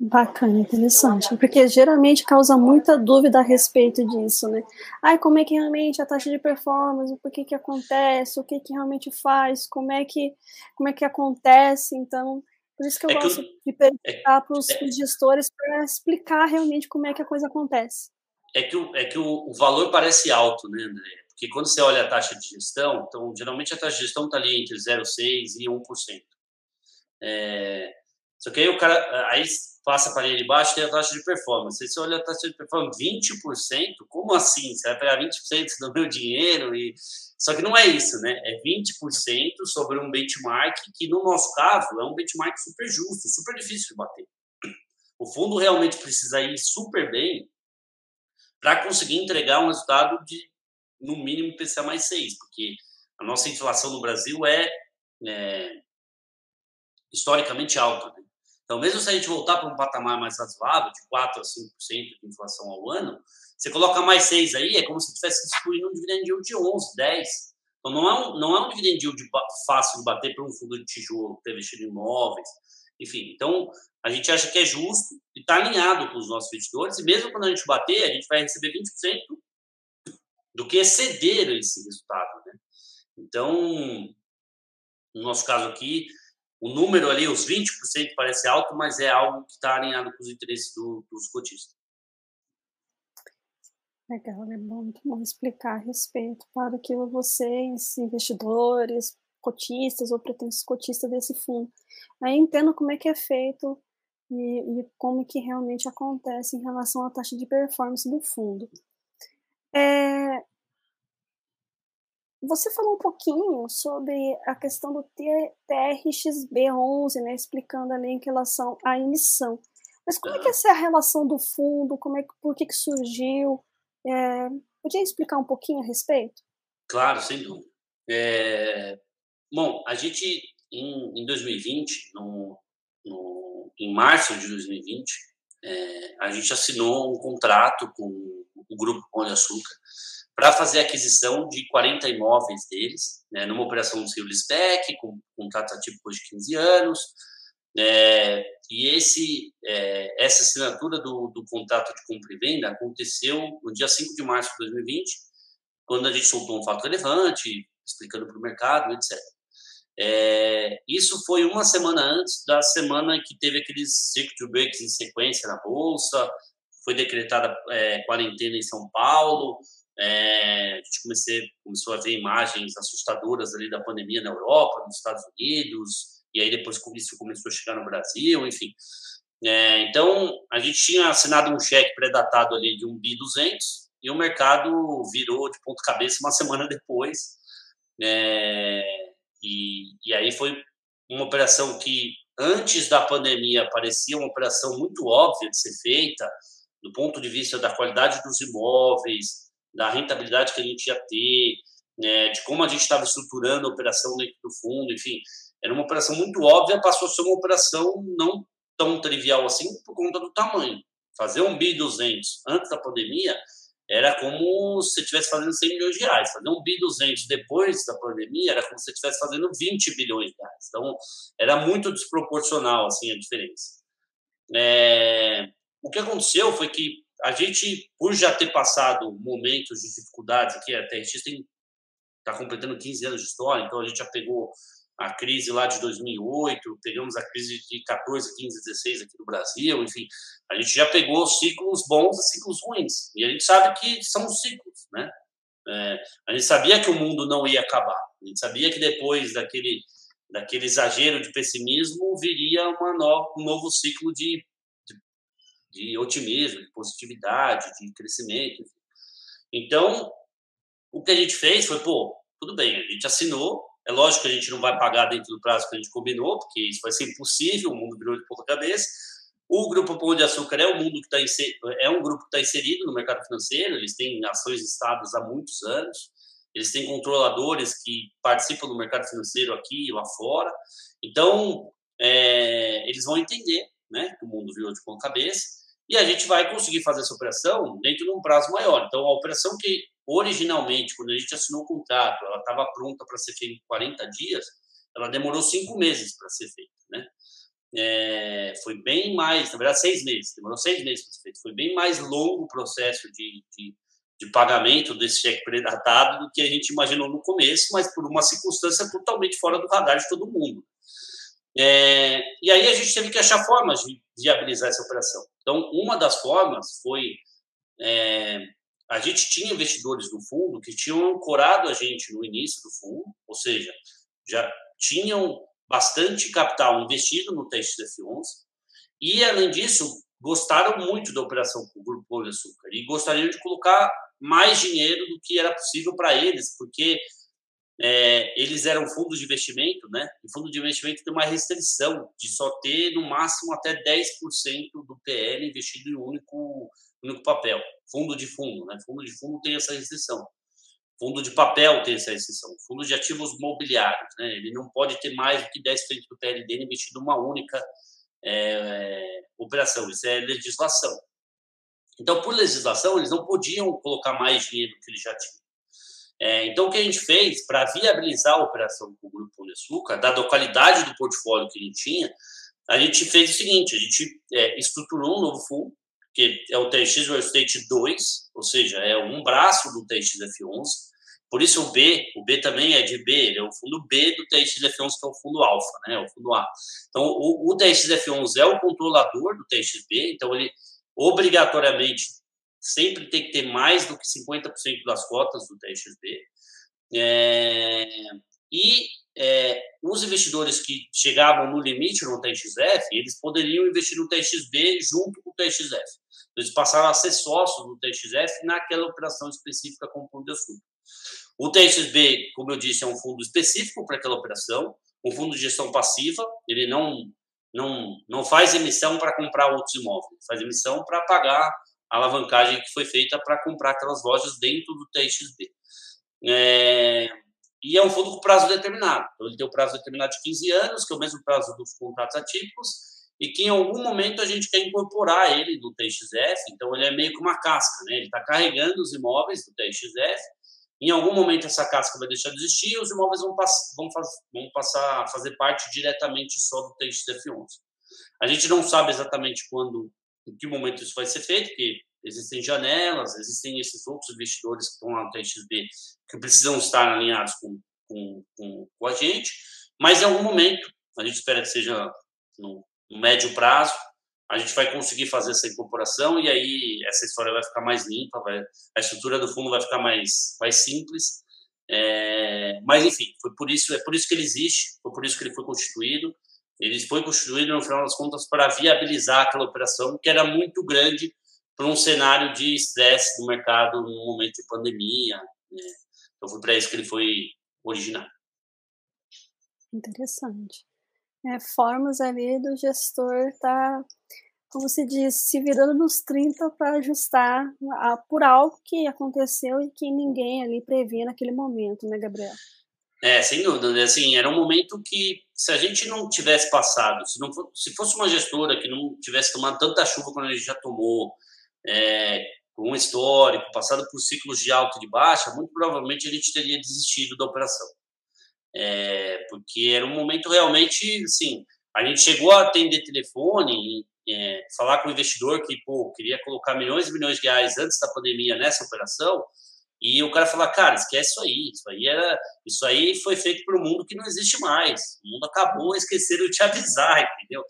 A: Bacana, interessante, porque geralmente causa muita dúvida a respeito disso, né? Ai, como é que realmente a taxa de performance, por que que acontece, o que que realmente faz, como é que, como é que acontece, então, por isso que eu é gosto que eu, de perguntar é, para os é, gestores para explicar realmente como é que a coisa acontece.
B: É que, o, é que o, o valor parece alto, né, André? porque quando você olha a taxa de gestão, então, geralmente a taxa de gestão está ali entre 0,6% e 1%. É, só que aí o cara, aí passa para ali de baixo, tem a taxa de performance. Você olha a taxa de performance, 20%? Como assim? Você vai pegar 20% do meu dinheiro? e Só que não é isso, né? É 20% sobre um benchmark que, no nosso caso, é um benchmark super justo, super difícil de bater. O fundo realmente precisa ir super bem para conseguir entregar um resultado de, no mínimo, PCA mais 6, porque a nossa inflação no Brasil é, é historicamente alta. Né? Então, mesmo se a gente voltar para um patamar mais razoável, de 4% a 5% de inflação ao ano, você coloca mais 6 aí, é como se estivesse distribuindo um dividend yield de 11, 10. Então, não é um, não é um dividend yield fácil de bater para um fundo de tijolo que investido em imóveis. Enfim, então, a gente acha que é justo e está alinhado com os nossos investidores. E mesmo quando a gente bater, a gente vai receber 20% do que exceder esse resultado. Né? Então, no nosso caso aqui, o número ali, os 20%, parece alto, mas é algo que está alinhado com os interesses do, dos cotistas.
A: Legal, é muito bom explicar a respeito para que vocês, investidores, cotistas ou pretensos cotistas desse fundo, aí entendam como é que é feito e, e, como que realmente acontece em relação à taxa de performance do fundo. É, você falou um pouquinho sobre a questão do TRXB11, né, explicando ali em relação à emissão. Mas como é que essa é a relação do fundo? Como é que, por que, que surgiu? É, podia explicar um pouquinho a respeito?
B: Claro, sem dúvida. É, bom, a gente, em, em 2020, no, no, em março de 2020, é, a gente assinou um contrato com o Grupo Pão de Açúcar para fazer a aquisição de 40 imóveis deles, né, numa operação de sale spec, com contrato atípico de 15 anos. É, e esse, é, essa assinatura do, do contrato de compra e venda aconteceu no dia 5 de março de 2020, quando a gente soltou um fato relevante, explicando para o mercado, etc. É, isso foi uma semana antes da semana que teve aqueles circuit breaks em sequência na Bolsa, foi decretada é, quarentena em São Paulo, é, a gente comecei, começou a ver imagens assustadoras ali da pandemia na Europa, nos Estados Unidos, e aí depois isso começou a chegar no Brasil, enfim. É, então, a gente tinha assinado um cheque pré-datado ali de um bi 200 e o mercado virou de ponto cabeça uma semana depois. É, e, e aí foi uma operação que, antes da pandemia, parecia uma operação muito óbvia de ser feita, do ponto de vista da qualidade dos imóveis, da rentabilidade que a gente ia ter, né, de como a gente estava estruturando a operação dentro do fundo, enfim, era uma operação muito óbvia, passou a ser uma operação não tão trivial assim por conta do tamanho. Fazer um bi 200 antes da pandemia era como se você estivesse fazendo 100 milhões de reais. Fazer um bi 200 depois da pandemia era como se você estivesse fazendo 20 bilhões de reais. Então, era muito desproporcional assim a diferença. É... O que aconteceu foi que a gente, por já ter passado momentos de dificuldades aqui, a TRX está completando 15 anos de história, então a gente já pegou a crise lá de 2008, pegamos a crise de 14, 15, 16 aqui no Brasil, enfim, a gente já pegou ciclos bons e ciclos ruins, e a gente sabe que são ciclos, né? É, a gente sabia que o mundo não ia acabar, a gente sabia que depois daquele, daquele exagero de pessimismo viria uma no, um novo ciclo de de otimismo, de positividade, de crescimento. Então, o que a gente fez foi, pô, tudo bem, a gente assinou, é lógico que a gente não vai pagar dentro do prazo que a gente combinou, porque isso vai ser impossível, o mundo virou de ponta cabeça. O Grupo Pão de Açúcar é um mundo que está é um grupo que está inserido no mercado financeiro, eles têm ações listadas há muitos anos, eles têm controladores que participam do mercado financeiro aqui e lá fora. Então, é, eles vão entender né, que o mundo virou de ponta cabeça e a gente vai conseguir fazer essa operação dentro de um prazo maior. Então, a operação que originalmente, quando a gente assinou o contrato, ela estava pronta para ser feita em 40 dias, ela demorou cinco meses para ser feita, né? É, foi bem mais, na verdade, seis meses, demorou seis meses para ser feito. Foi bem mais longo o processo de, de, de pagamento desse cheque predatado do que a gente imaginou no começo, mas por uma circunstância totalmente fora do radar de todo mundo. É, e aí a gente teve que achar formas de viabilizar essa operação. Então, uma das formas foi é, a gente tinha investidores no fundo que tinham ancorado a gente no início do fundo, ou seja, já tinham bastante capital investido no TXF11 e, além disso, gostaram muito da operação com o Grupo Pão de Açúcar e gostariam de colocar mais dinheiro do que era possível para eles, porque é, eles eram fundos de investimento, né? E fundo de investimento tem uma restrição de só ter, no máximo, até 10% do PL investido em um único, único papel. Fundo de fundo, né? Fundo de fundo tem essa restrição. Fundo de papel tem essa restrição. Fundo de ativos mobiliários, né? Ele não pode ter mais do que 10% do PL dele investido em uma única é, operação. Isso é legislação. Então, por legislação, eles não podiam colocar mais dinheiro que eles já tinham. É, então, o que a gente fez para viabilizar a operação com o Grupo Pão de Açúcar, dada a qualidade do portfólio que a gente tinha, a gente fez o seguinte: a gente é, estruturou um novo fundo, que é o TX Real Estate 2, ou seja, é um braço do TXF11. Por isso o B, o B também é de B, ele é o fundo B do TXF11, que é o fundo alfa, né, o fundo A. Então, o, o TXF11 é o controlador do TXB, então ele obrigatoriamente sempre tem que ter mais do que 50% das cotas do TXB. É, e é, os investidores que chegavam no limite no TXF, eles poderiam investir no TXB junto com o TXF. Eles passaram a ser sócios do TXF naquela operação específica com o Pão de Açúcar. O TXB, como eu disse, é um fundo específico para aquela operação, um fundo de gestão passiva, ele não, não, não faz emissão para comprar outros imóveis, faz emissão para pagar alavancagem que foi feita para comprar aquelas lojas dentro do TXB. É, e é um fundo com prazo determinado. Então, ele tem o prazo determinado de 15 anos, que é o mesmo prazo dos contratos atípicos, e que em algum momento a gente quer incorporar ele no TXF, então ele é meio que uma casca, né? Ele está carregando os imóveis do TXF, em algum momento essa casca vai deixar de existir e os imóveis vão, pass vão, faz vão passar a fazer parte diretamente só do TXF11. A gente não sabe exatamente quando em que momento isso vai ser feito, porque existem janelas, existem esses outros investidores que estão lá no TXB que precisam estar alinhados com, com, com, com a gente, mas em algum momento, a gente espera que seja no, no médio prazo, a gente vai conseguir fazer essa incorporação e aí essa história vai ficar mais limpa, vai, a estrutura do fundo vai ficar mais, mais simples. É, mas enfim, foi por isso é por isso que ele existe, foi por isso que ele foi constituído. Ele foi constituído, no final das contas, para viabilizar aquela operação que era muito grande para um cenário de estresse no mercado no momento de pandemia. Né? Então, foi para isso que ele foi originado.
A: Interessante. É, formas ali do gestor estar, tá, como se diz, se virando nos 30 para ajustar a, por algo que aconteceu e que ninguém ali previa naquele momento, né, Gabriel?
B: É, sem dúvida. Né? Assim, era um momento que, se a gente não tivesse passado, se, não for, se fosse uma gestora que não tivesse tomado tanta chuva quando a gente já tomou, é, com um histórico, passado por ciclos de alta e de baixa, muito provavelmente a gente teria desistido da operação. É, porque era um momento realmente, assim, a gente chegou a atender telefone, é, falar com o investidor que, pô, queria colocar milhões e milhões de reais antes da pandemia nessa operação, e o cara fala, cara, esquece isso aí, isso aí era, isso aí foi feito para um mundo que não existe mais. O mundo acabou, esqueceram de te avisar, entendeu?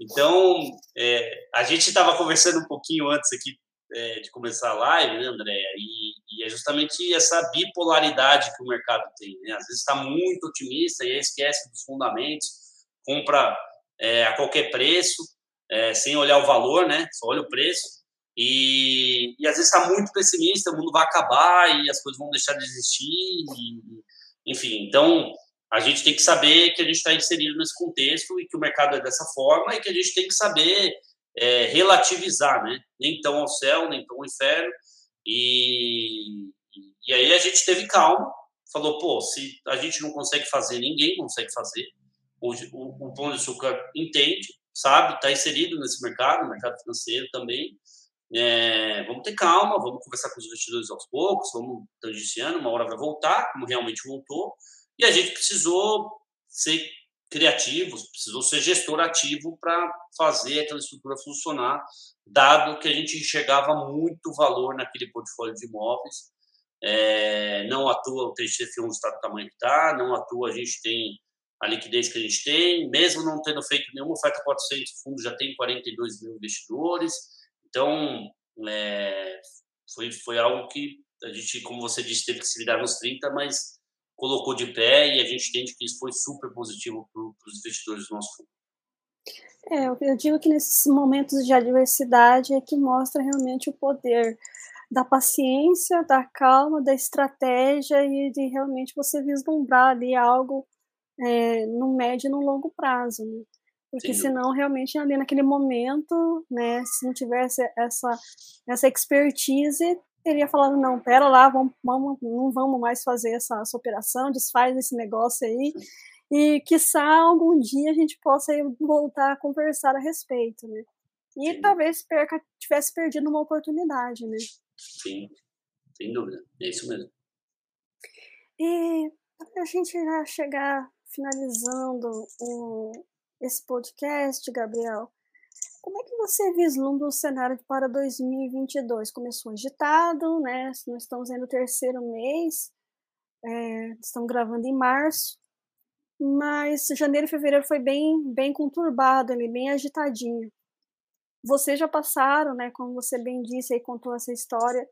B: Então, é, a gente estava conversando um pouquinho antes aqui é, de começar a live, né, André? E, e, é justamente essa bipolaridade que o mercado tem, né? Às vezes está muito otimista e esquece dos fundamentos, compra é, a qualquer preço, é, sem olhar o valor, né? Só olha o preço. E, e às vezes está muito pessimista, o mundo vai acabar e as coisas vão deixar de existir. E, enfim, então a gente tem que saber que a gente está inserido nesse contexto e que o mercado é dessa forma e que a gente tem que saber é, relativizar, né? Nem tão ao céu, nem tão ao inferno. E, e aí a gente teve calma, falou, pô, se a gente não consegue fazer, ninguém consegue fazer. O, o, o Pão de Açúcar entende, sabe, está inserido nesse mercado, mercado financeiro também, é, vamos ter calma, vamos conversar com os investidores aos poucos, vamos tangenciando, uma hora vai voltar, como realmente voltou, e a gente precisou ser criativos, precisou ser gestor ativo para fazer aquela estrutura funcionar, dado que a gente enxergava muito valor naquele portfólio de imóveis. É, não atua o TXF1 está do tamanho que está, não atua, a gente tem a liquidez que a gente tem, mesmo não tendo feito nenhuma oferta 400, o fundo já tem 42 mil investidores, então, é, foi, foi algo que a gente, como você disse, teve que se virar nos 30, mas colocou de pé e a gente entende que isso foi super positivo para os investidores do nosso fundo.
A: É, eu digo que nesses momentos de adversidade é que mostra realmente o poder da paciência, da calma, da estratégia e de realmente você vislumbrar ali algo é, no médio e no longo prazo, né? Porque Sim. senão, realmente, ali naquele momento, né, se não tivesse essa, essa expertise, teria falado, não, pera lá, vamos, vamos, não vamos mais fazer essa, essa operação, desfaz esse negócio aí, e quiçá algum dia a gente possa voltar a conversar a respeito, né? E Sim. talvez perca, tivesse perdido uma oportunidade, né?
B: Sim, sem dúvida, é isso mesmo.
A: E a gente já chegar finalizando o, esse podcast, Gabriel, como é que você vislumbra o cenário para 2022? Começou agitado, né? Nós estamos no terceiro mês, é, estamos gravando em março, mas janeiro e fevereiro foi bem, bem conturbado, ali, bem agitadinho. Vocês já passaram, né? Como você bem disse aí, contou essa história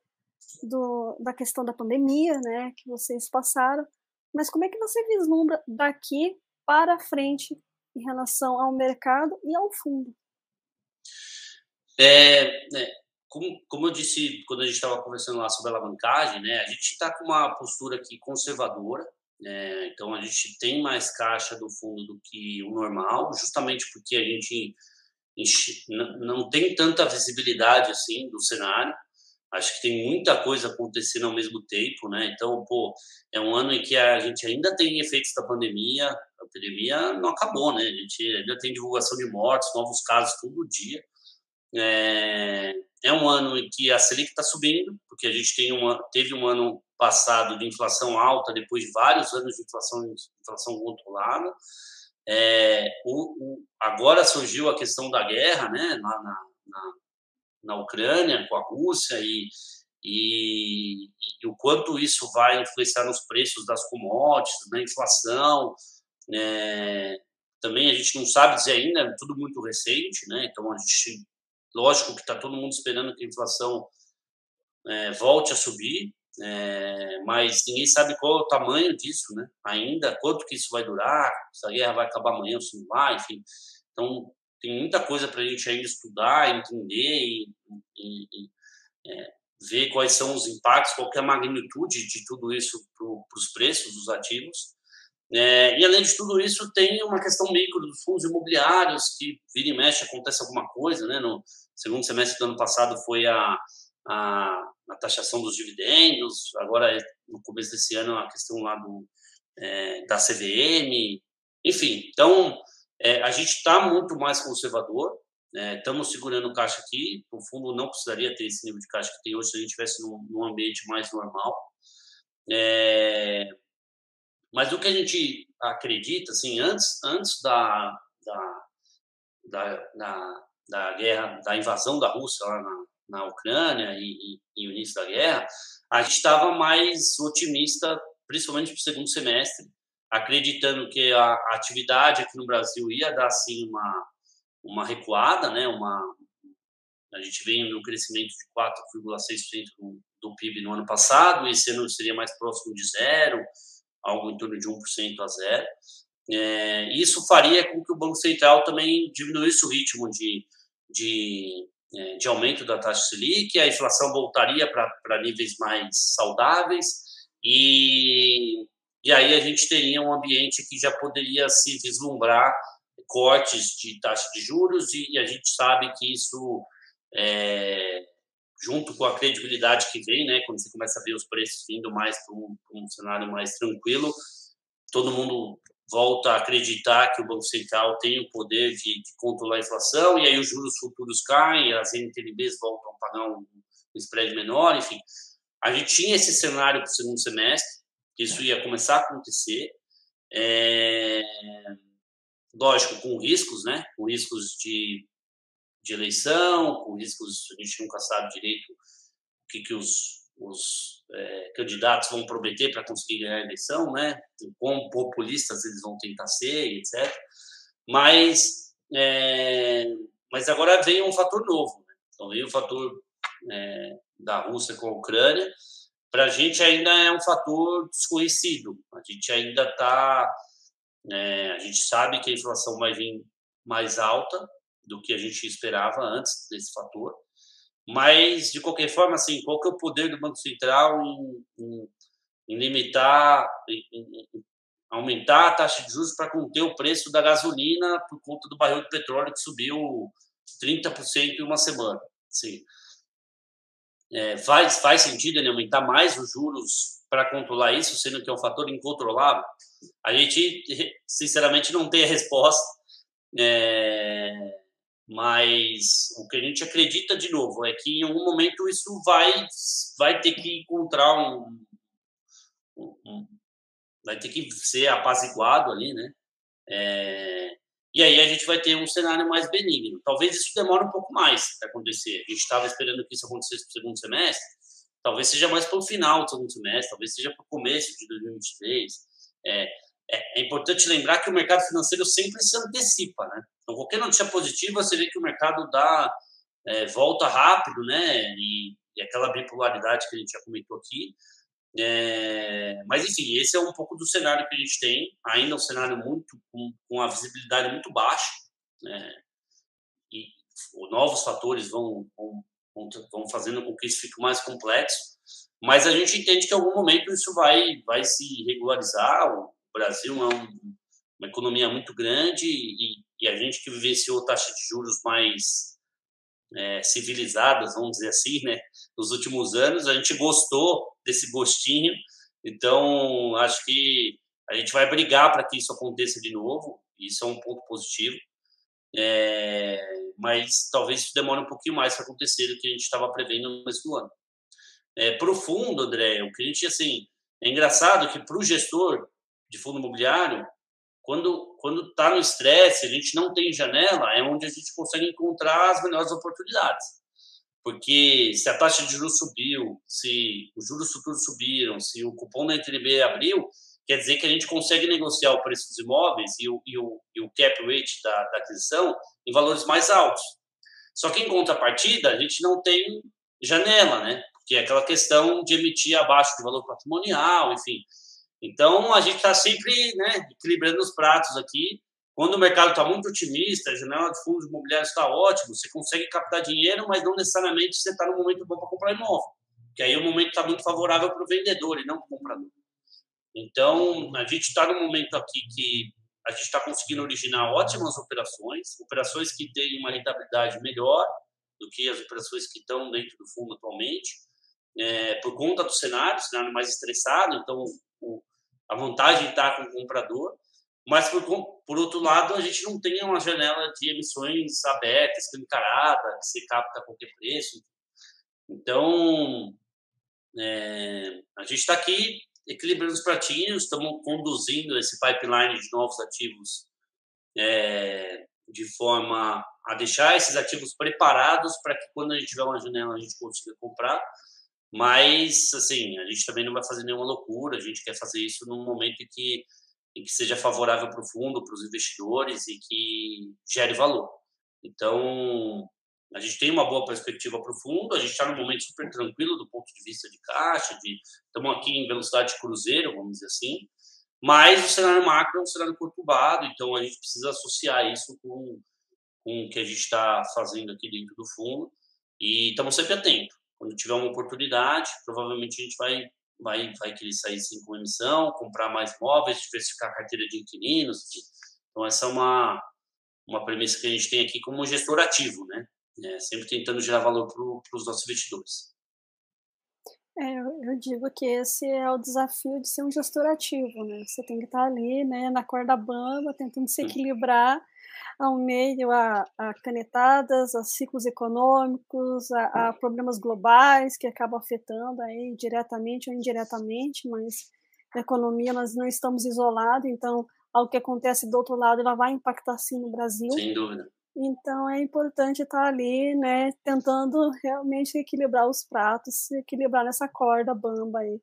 A: do, da questão da pandemia, né? Que vocês passaram. Mas como é que você vislumbra daqui para frente em relação ao mercado e ao fundo?
B: É, né, como, como eu disse quando a gente estava conversando lá sobre a alavancagem, né, a gente está com uma postura aqui conservadora, né, então a gente tem mais caixa do fundo do que o normal, justamente porque a gente não tem tanta visibilidade assim do cenário. Acho que tem muita coisa acontecendo ao mesmo tempo, né? Então, pô, é um ano em que a gente ainda tem efeitos da pandemia, a pandemia não acabou, né? A gente ainda tem divulgação de mortes, novos casos todo dia. É, é um ano em que a Selic está subindo, porque a gente tem uma, teve um ano passado de inflação alta, depois de vários anos de inflação, inflação controlada. É, o, o, agora surgiu a questão da guerra, né, na, na, na Ucrânia com a Rússia e, e, e, o quanto isso vai influenciar nos preços das commodities, na inflação. É, também a gente não sabe dizer ainda, é tudo muito recente, né? Então a gente, lógico que está todo mundo esperando que a inflação é, volte a subir, é, mas ninguém sabe qual é o tamanho disso, né? Ainda, quanto que isso vai durar, se a guerra vai acabar amanhã se não vai, enfim. Então, tem muita coisa para a gente ainda estudar, entender e, e, e é, ver quais são os impactos, qual é a magnitude de tudo isso para os preços dos ativos. É, e além de tudo isso, tem uma questão micro dos fundos imobiliários, que vira e mexe acontece alguma coisa, né? No segundo semestre do ano passado foi a, a, a taxação dos dividendos, agora no começo desse ano a questão lá do, é, da CVM, enfim. Então, é, a gente está muito mais conservador, né? estamos segurando caixa aqui, o fundo não precisaria ter esse nível de caixa que tem hoje se a gente estivesse num, num, ambiente mais normal. É, mas o que a gente acredita, assim, antes, antes da, da, da, da, da guerra, da invasão da Rússia lá na, na Ucrânia e, e, e o início da guerra, a gente estava mais otimista, principalmente para o segundo semestre, acreditando que a, atividade aqui no Brasil ia dar assim uma uma recuada, né? Uma a gente vem no crescimento de 4,6% do, PIB no ano passado, esse ano seria mais próximo de zero, algo em torno de 1% a zero. É, isso faria com que o Banco Central também diminuísse o ritmo de, de é, de aumento da taxa Selic, a inflação voltaria para níveis mais saudáveis e, e aí a gente teria um ambiente que já poderia se vislumbrar cortes de taxa de juros e, a gente sabe que isso, é, junto com a credibilidade que vem, né, quando você começa a ver os preços vindo mais para um, um cenário mais tranquilo, todo mundo volta a acreditar que o Banco Central tem o poder de, de, controlar a inflação, e aí os juros futuros caem, as NTNBs voltam a pagar um, um spread menor, enfim. A gente tinha esse cenário para o segundo semestre, que isso ia começar a acontecer, é, lógico, com riscos, né? com riscos de, de eleição, com riscos, a gente nunca sabe direito o que, que os os é, candidatos vão prometer para conseguir ganhar a eleição, né? Quão populistas eles vão tentar ser, etc. Mas, é, mas agora vem um fator novo. Né? Então, veio o fator é, da Rússia com a Ucrânia, para a gente ainda é um fator desconhecido. A gente ainda está. É, a gente sabe que a inflação vai vir mais alta do que a gente esperava antes desse fator. Mas, de qualquer forma, assim, qual que é o poder do Banco Central em, em, em limitar, em, em, aumentar a taxa de juros para conter o preço da gasolina por conta do barril de petróleo que subiu 30% em uma semana? Sim. É, faz, faz sentido ele aumentar mais os juros para controlar isso, sendo que é um fator incontrolável? A gente, sinceramente, não tem a resposta. É, mas o que a gente acredita de novo é que em algum momento isso vai vai ter que encontrar um, um vai ter que ser apaziguado ali, né? É, e aí a gente vai ter um cenário mais benigno. Talvez isso demore um pouco mais para acontecer. A gente estava esperando que isso acontecesse no segundo semestre. Talvez seja mais para o final do segundo semestre, talvez seja para o começo de 2023. É, é, é, importante lembrar que o mercado financeiro sempre se antecipa, né? Então, qualquer notícia positiva, você vê que o mercado dá é, volta rápido, né? E, e, aquela bipolaridade que a gente já comentou aqui. É, mas, enfim, esse é um pouco do cenário que a gente tem. Ainda um cenário muito com, com a visibilidade muito baixa. Né? E novos fatores vão, vão, vão fazendo com que isso fique mais complexo. Mas a gente entende que em algum momento isso vai, vai se regularizar. O Brasil é um, uma economia muito grande e, e a gente que vivenciou taxas de juros mais é, civilizadas, vamos dizer assim, né, nos últimos anos, a gente gostou desse gostinho, então acho que a gente vai brigar para que isso aconteça de novo, isso é um ponto positivo, é, mas talvez isso demore um pouquinho mais para acontecer do que a gente estava prevendo no começo do ano. É, profundo, André, o que a gente, assim, é engraçado que para o gestor de fundo imobiliário, quando quando está no estresse, a gente não tem janela, é onde a gente consegue encontrar as melhores oportunidades. Porque se a taxa de juros subiu, se os juros futuros subiram, se o cupom da NTNB abriu, quer dizer que a gente consegue negociar o preço dos imóveis e o, e o, e o cap rate da, da aquisição em valores mais altos. Só que em contrapartida, a gente não tem janela, né? Que é aquela questão de emitir abaixo do valor patrimonial, enfim. Então, a gente está sempre né, equilibrando os pratos aqui. Quando o mercado está muito otimista, a janela de fundos imobiliários está ótimo, você consegue captar dinheiro, mas não necessariamente você está no momento bom para comprar imóvel. Que aí o momento está muito favorável para o vendedor e não para o comprador. Então, a gente está no momento aqui que a gente está conseguindo originar ótimas operações, operações que têm uma rentabilidade melhor do que as operações que estão dentro do fundo atualmente, é, por conta do cenário, cenário mais estressado, então o, a vantagem está com o comprador, mas por, por outro lado a gente não tem uma janela de emissões aberta, escancarada, que se capta a qualquer preço. Então é, a gente está aqui equilibrando os pratinhos, estamos conduzindo esse pipeline de novos ativos é, de forma a deixar esses ativos preparados para que quando a gente tiver uma janela a gente consiga comprar mas, assim, a gente também não vai fazer nenhuma loucura, a gente quer fazer isso num momento em que, em que seja favorável para o fundo, para os investidores e que gere valor. Então, a gente tem uma boa perspectiva para o fundo, a gente está num momento super tranquilo do ponto de vista de caixa, de estamos aqui em velocidade de cruzeiro, vamos dizer assim, mas o cenário macro é um cenário conturbado, então a gente precisa associar isso com, com o que a gente está fazendo aqui dentro do fundo e estamos sempre atentos. Quando tiver uma oportunidade, provavelmente a gente vai, vai, vai querer sair com emissão, comprar mais imóveis, diversificar a carteira de inquilinos. Então, essa é uma, uma premissa que a gente tem aqui como gestor ativo, né? É, sempre tentando gerar valor para os nossos investidores.
A: É, eu digo que esse é o desafio de ser um gestor ativo, né? Você tem que estar ali, né, na corda bamba, tentando se equilibrar ao meio a, a canetadas, a ciclos econômicos, a, a, problemas globais que acabam afetando aí diretamente ou indiretamente, mas a economia nós não estamos isolados, então algo que acontece do outro lado ela vai impactar sim no Brasil.
B: Sem dúvida.
A: Então é importante estar ali, né, tentando realmente equilibrar os pratos, equilibrar nessa corda bamba aí.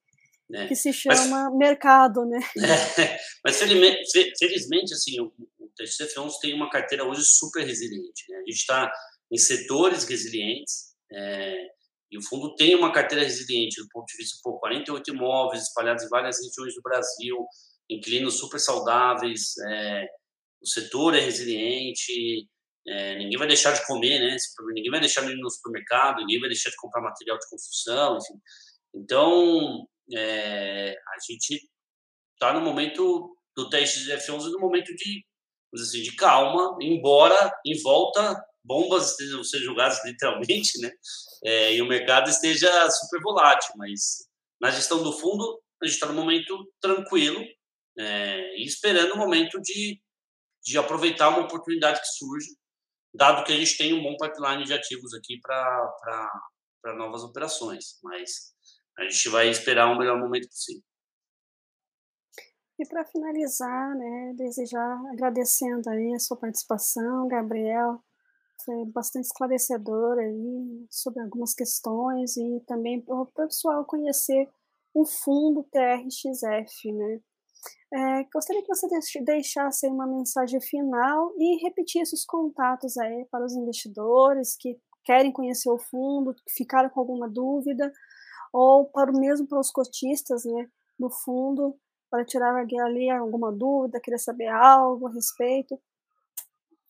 A: É. que se chama mas, mercado, né? [LAUGHS]
B: É, mas felizmente, assim, o, TXT Filmes tem uma carteira hoje super resiliente. Né? A gente está em setores resilientes é, E o fundo tem uma carteira resiliente do ponto de vista, por 48 imóveis espalhados em várias regiões do Brasil, inquilinos super saudáveis, é, o setor é resiliente, é, ninguém vai deixar de comer, né? Ninguém vai deixar de ir no supermercado, ninguém vai deixar de comprar material de construção, enfim. Então, é, a gente está no momento do teste de F11, no momento de, assim, de calma, embora em volta bombas estejam sendo jogadas [LAUGHS] literalmente, né? É, e o mercado esteja super volátil, mas na gestão do fundo a gente está no momento tranquilo é, e esperando o momento de, de aproveitar uma oportunidade que surge, dado que a gente tem um bom pipeline de ativos aqui para novas operações, mas a gente vai esperar o melhor momento possível.
A: E para finalizar, né, desejar agradecendo aí a sua participação, Gabriel, foi bastante esclarecedor aí sobre algumas questões e também para o pessoal conhecer o fundo TRXF, né? É, gostaria que você deixasse uma mensagem final e repetisse os contatos aí para os investidores que querem conhecer o fundo, que ficaram com alguma dúvida, ou para o mesmo para os cotistas né, do fundo, para tirar ali alguma dúvida, querer saber algo a respeito.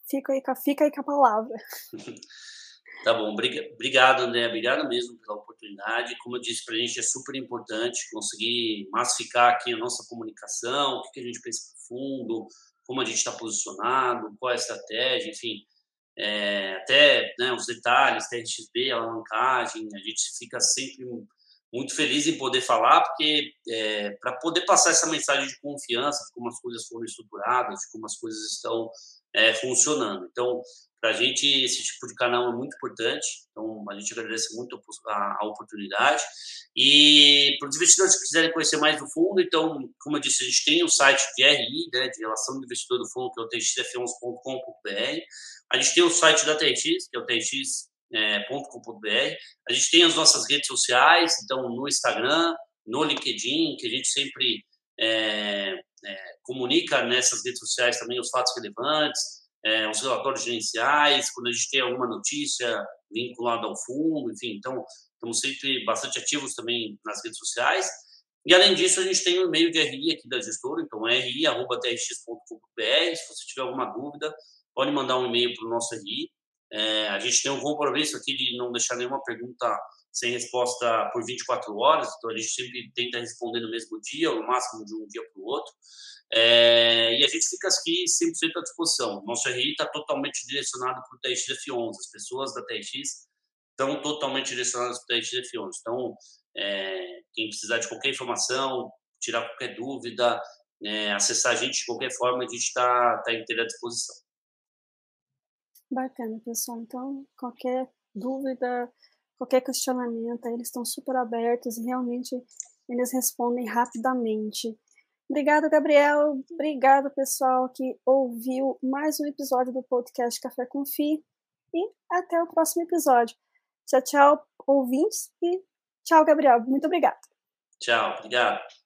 A: Fica aí, fica aí com a palavra. [LAUGHS]
B: Tá bom, obrigado, André, obrigado mesmo pela oportunidade. Como eu disse, para a gente é super importante conseguir massificar aqui a nossa comunicação, o que a gente pensa para fundo, como a gente está posicionado, qual é a estratégia, enfim, é, até né, os detalhes, TRXB, alavancagem, a gente fica sempre muito feliz em poder falar, porque é, para poder passar essa mensagem de confiança, de como as coisas foram estruturadas, de como as coisas estão é, funcionando. Então, para a gente, esse tipo de canal é muito importante. Então, a gente agradece muito a, a oportunidade. E para os investidores que quiserem conhecer mais do fundo, então, como eu disse, a gente tem o site de RI, né, de Relação do Investidor do Fundo, que é o txf11.com.br. A gente tem o site da TX, que é o tx.com.br. É, a gente tem as nossas redes sociais, então, no Instagram, no LinkedIn, que a gente sempre é, é, comunica nessas redes sociais também os fatos relevantes é, os relatórios gerenciais, quando a gente tem alguma notícia vinculada ao fundo, enfim, então estamos sempre bastante ativos também nas redes sociais. E além disso, a gente tem o um e-mail de RI aqui da gestora, então ri@trx.com.br. Se você tiver alguma dúvida, pode mandar um e-mail para o nosso RI. É, a gente tem um compromisso aqui de não deixar nenhuma pergunta sem resposta por 24 horas, então a gente sempre tenta responder no mesmo dia, ou no máximo de um dia para o outro. É, e a gente fica aqui 100% à disposição. Nosso RI está totalmente direcionado para o TXF11. As pessoas da TX estão totalmente direcionadas para o TXF11. Então, é, quem precisar de qualquer informação, tirar qualquer dúvida, é, acessar a gente de qualquer forma, a gente está tá inteira à disposição.
A: Bacana, pessoal. Então, qualquer dúvida, qualquer questionamento, eles estão super abertos e realmente eles respondem rapidamente. Obrigada, Gabriel. Obrigado, pessoal, que ouviu mais um episódio do podcast Café com Fi. E até o próximo episódio. Tchau, tchau, ouvintes. E tchau, Gabriel. Muito obrigada.
B: Tchau, obrigado.